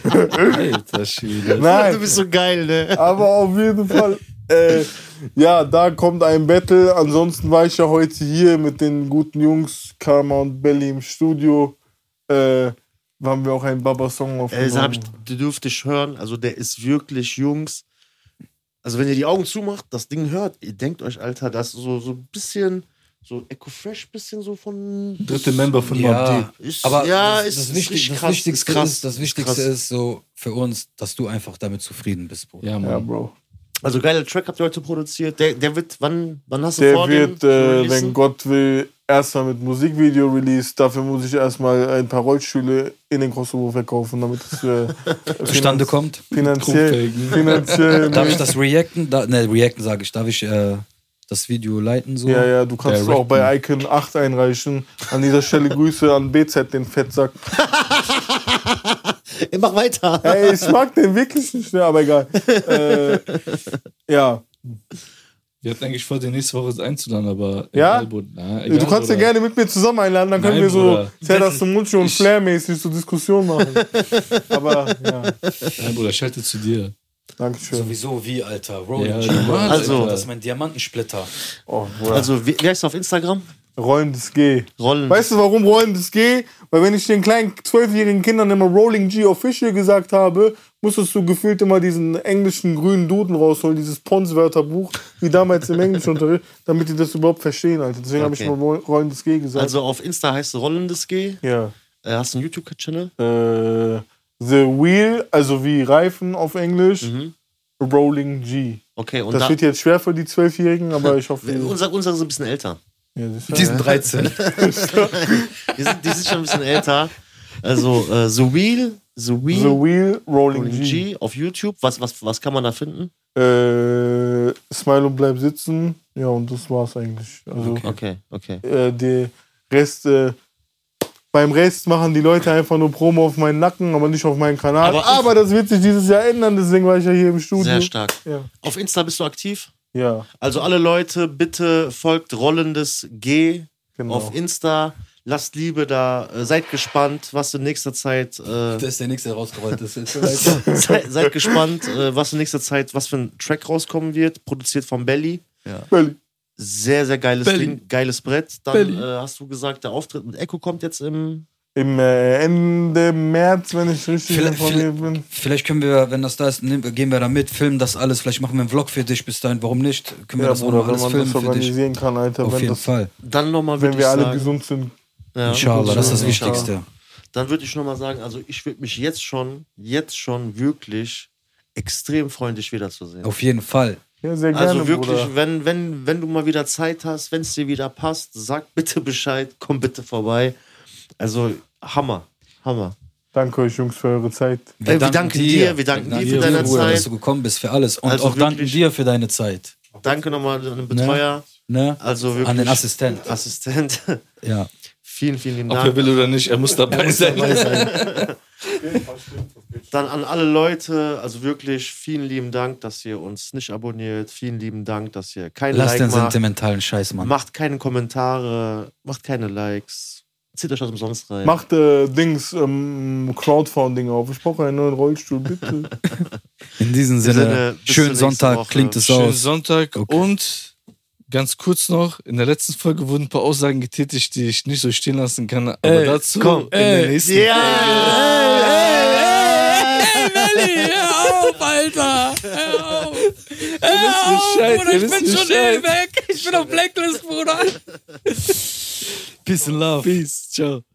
Alter Schwede. Du Nein, bist so geil, ne? aber auf jeden Fall. Äh, ja, da kommt ein Battle. Ansonsten war ich ja heute hier mit den guten Jungs, Karma und Belly im Studio. Äh, haben wir auch einen Baba-Song Äh, aufgenommen. das hab ich, die dürfte ich hören. Also der ist wirklich, Jungs. Also wenn ihr die Augen zumacht, das Ding hört, ihr denkt euch, Alter, das ist so so ein bisschen, so Echo Fresh, bisschen so von. Dritte Member von Ja. Ist, aber ja, das, ist, das, Wichtig, richtig das krass, Wichtigste, ist krass, ist, das Wichtigste krass. ist so für uns, dass du einfach damit zufrieden bist, Bruder. Ja, Mann. Ja, Bro. Also geiler Track habt ihr heute produziert. Der, der wird, wann, wann hast du Der vor, wird, den zu äh, wenn Gott will, erstmal mit Musikvideo release. Dafür muss ich erstmal ein paar Rollstühle in den Kosovo verkaufen, damit es äh, Zustande kommt. Finanziell, finanziell. Darf ich das reacten? Da, ne, reacten sage ich. Darf ich äh, das Video leiten so? Ja, ja, du kannst es auch bei Icon 8 einreichen. An dieser Stelle Grüße an BZ, den Fettsack. Mach weiter. Ey, ich mag den wirklich nicht, ne, aber egal. Äh, ja, Wir hatten eigentlich vor, die nächste Woche einzuladen, aber. Ja? egal. Na, egal, du kannst ja gerne mit mir zusammen einladen, dann können Nein, wir so. Zerdas zum Mundschuh und Flair-mäßig so Diskussion machen. aber ja, Nein, Bruder, schalte zu dir. Dankeschön. Sowieso wie, Alter. Rolling Ja, G. Also- Alter. Das ist mein Diamantensplitter. Oh, Bruder. Also, wie, wie heißt du auf Instagram? Rollendes G. Rollen. Weißt du, warum Rollendes G? Weil wenn ich den kleinen zwölfjährigen Kindern immer Rolling G Official gesagt habe, musstest du gefühlt immer diesen englischen grünen Duden rausholen, dieses Pons-Wörterbuch, wie damals im Englischunterricht, damit die das überhaupt verstehen, Alter. Deswegen habe ich Okay. immer Roll- Rollendes G gesagt. Also auf Insta heißt es Rollendes G. ja. Äh, hast du einen YouTube-Channel? Äh, The Wheel, also wie Reifen auf Englisch, Rolling G. Okay, und Das da, wird jetzt schwer für die Zwölfjährigen, aber ich hoffe. unser, unsere sind ein bisschen älter. Ja, Die sind 13. Die sind, die sind schon ein bisschen älter. Also äh, The Wheel, The Wheel, The Wheel, Rolling, Rolling G. G auf YouTube. Was, was, was kann man da finden? Äh, Smile und bleib sitzen. Ja, und das war's eigentlich. Also Okay, okay. äh, der Rest, äh, beim Rest machen die Leute einfach nur Promo auf meinen Nacken, aber nicht auf meinen Kanal. Aber- Aber, das wird sich dieses Jahr ändern, deswegen war ich ja hier im Studio. Sehr stark. Ja. Auf Insta bist du aktiv? Ja, Also alle Leute, bitte folgt Rollendes G genau. auf Insta. Lasst Liebe da. Äh, seid gespannt, was in nächster Zeit. Äh, Das ist der nächste, der rausgerollt ist. seid, seid gespannt, äh, was in nächster Zeit, was für ein Track rauskommen wird. Produziert von Belly. Belly. Sehr, sehr geiles Belly. Ding, geiles Brett. Dann äh, hast du gesagt, der Auftritt mit Echo kommt jetzt im. Im äh, Ende März, wenn ich richtig Vielleicht- informiert bin. Vielleicht können wir, wenn das da ist, nehmen- gehen wir da mit, filmen das alles. Vielleicht machen wir einen Vlog für dich bis dahin. Warum nicht? Können wir Ja, das auch Bruder, noch wenn alles man filmen das für dich? organisieren kann, Alter. Auf wenn jeden das, Fall. Dann nochmal Wenn wir alle sagen. gesund sind. Ja. Inshallah, das ist das. Wichtigste. Dann würde ich nochmal sagen, also ich würde mich jetzt schon, jetzt schon wirklich extrem freuen, dich wiederzusehen. Auf jeden Fall. Ja, sehr gerne, Also wirklich, Bruder. wenn, wenn, wenn du mal wieder Zeit hast, wenn es dir wieder passt, sag bitte Bescheid, komm bitte vorbei. Also Hammer, Hammer. Danke euch, Jungs, für eure Zeit. Ey, wir danken dir, wir danken dir für deine dass Zeit. du gekommen bist, für alles. Und Also auch danken dir für deine Zeit. Danke nochmal an den Betreuer, Ne? also wirklich An den Assistent. Assistent. Ja. vielen, vielen lieben Ob er Dank. will oder nicht, er muss dabei sein. Dann an alle Leute, also wirklich vielen lieben Dank, dass ihr uns nicht abonniert. Vielen lieben Dank, dass ihr kein Lass Like den macht. sentimentalen Scheiß, Mann. Macht keine Kommentare, macht keine Likes. Zieht euch das umsonst rein. Macht äh, Dings, ähm, Crowdfunding auf. Ich brauche einen neuen Rollstuhl, bitte. In diesem Sinne, Sinne, zur schönen nächsten Sonntag, Woche. klingt es Schönen aus. Sonntag Okay. und ganz kurz noch, in der letzten Folge wurden ein paar Aussagen getätigt, die ich nicht so stehen lassen kann, aber Ey, dazu komm, in der ey. nächsten Ja! Hey, Melli, hör auf, Alter! Hör auf! Hör auf, Bruder, ich bin schon eh weg! Ich bin auf Blacklist, Bruder! Peace and love. Peace, ciao.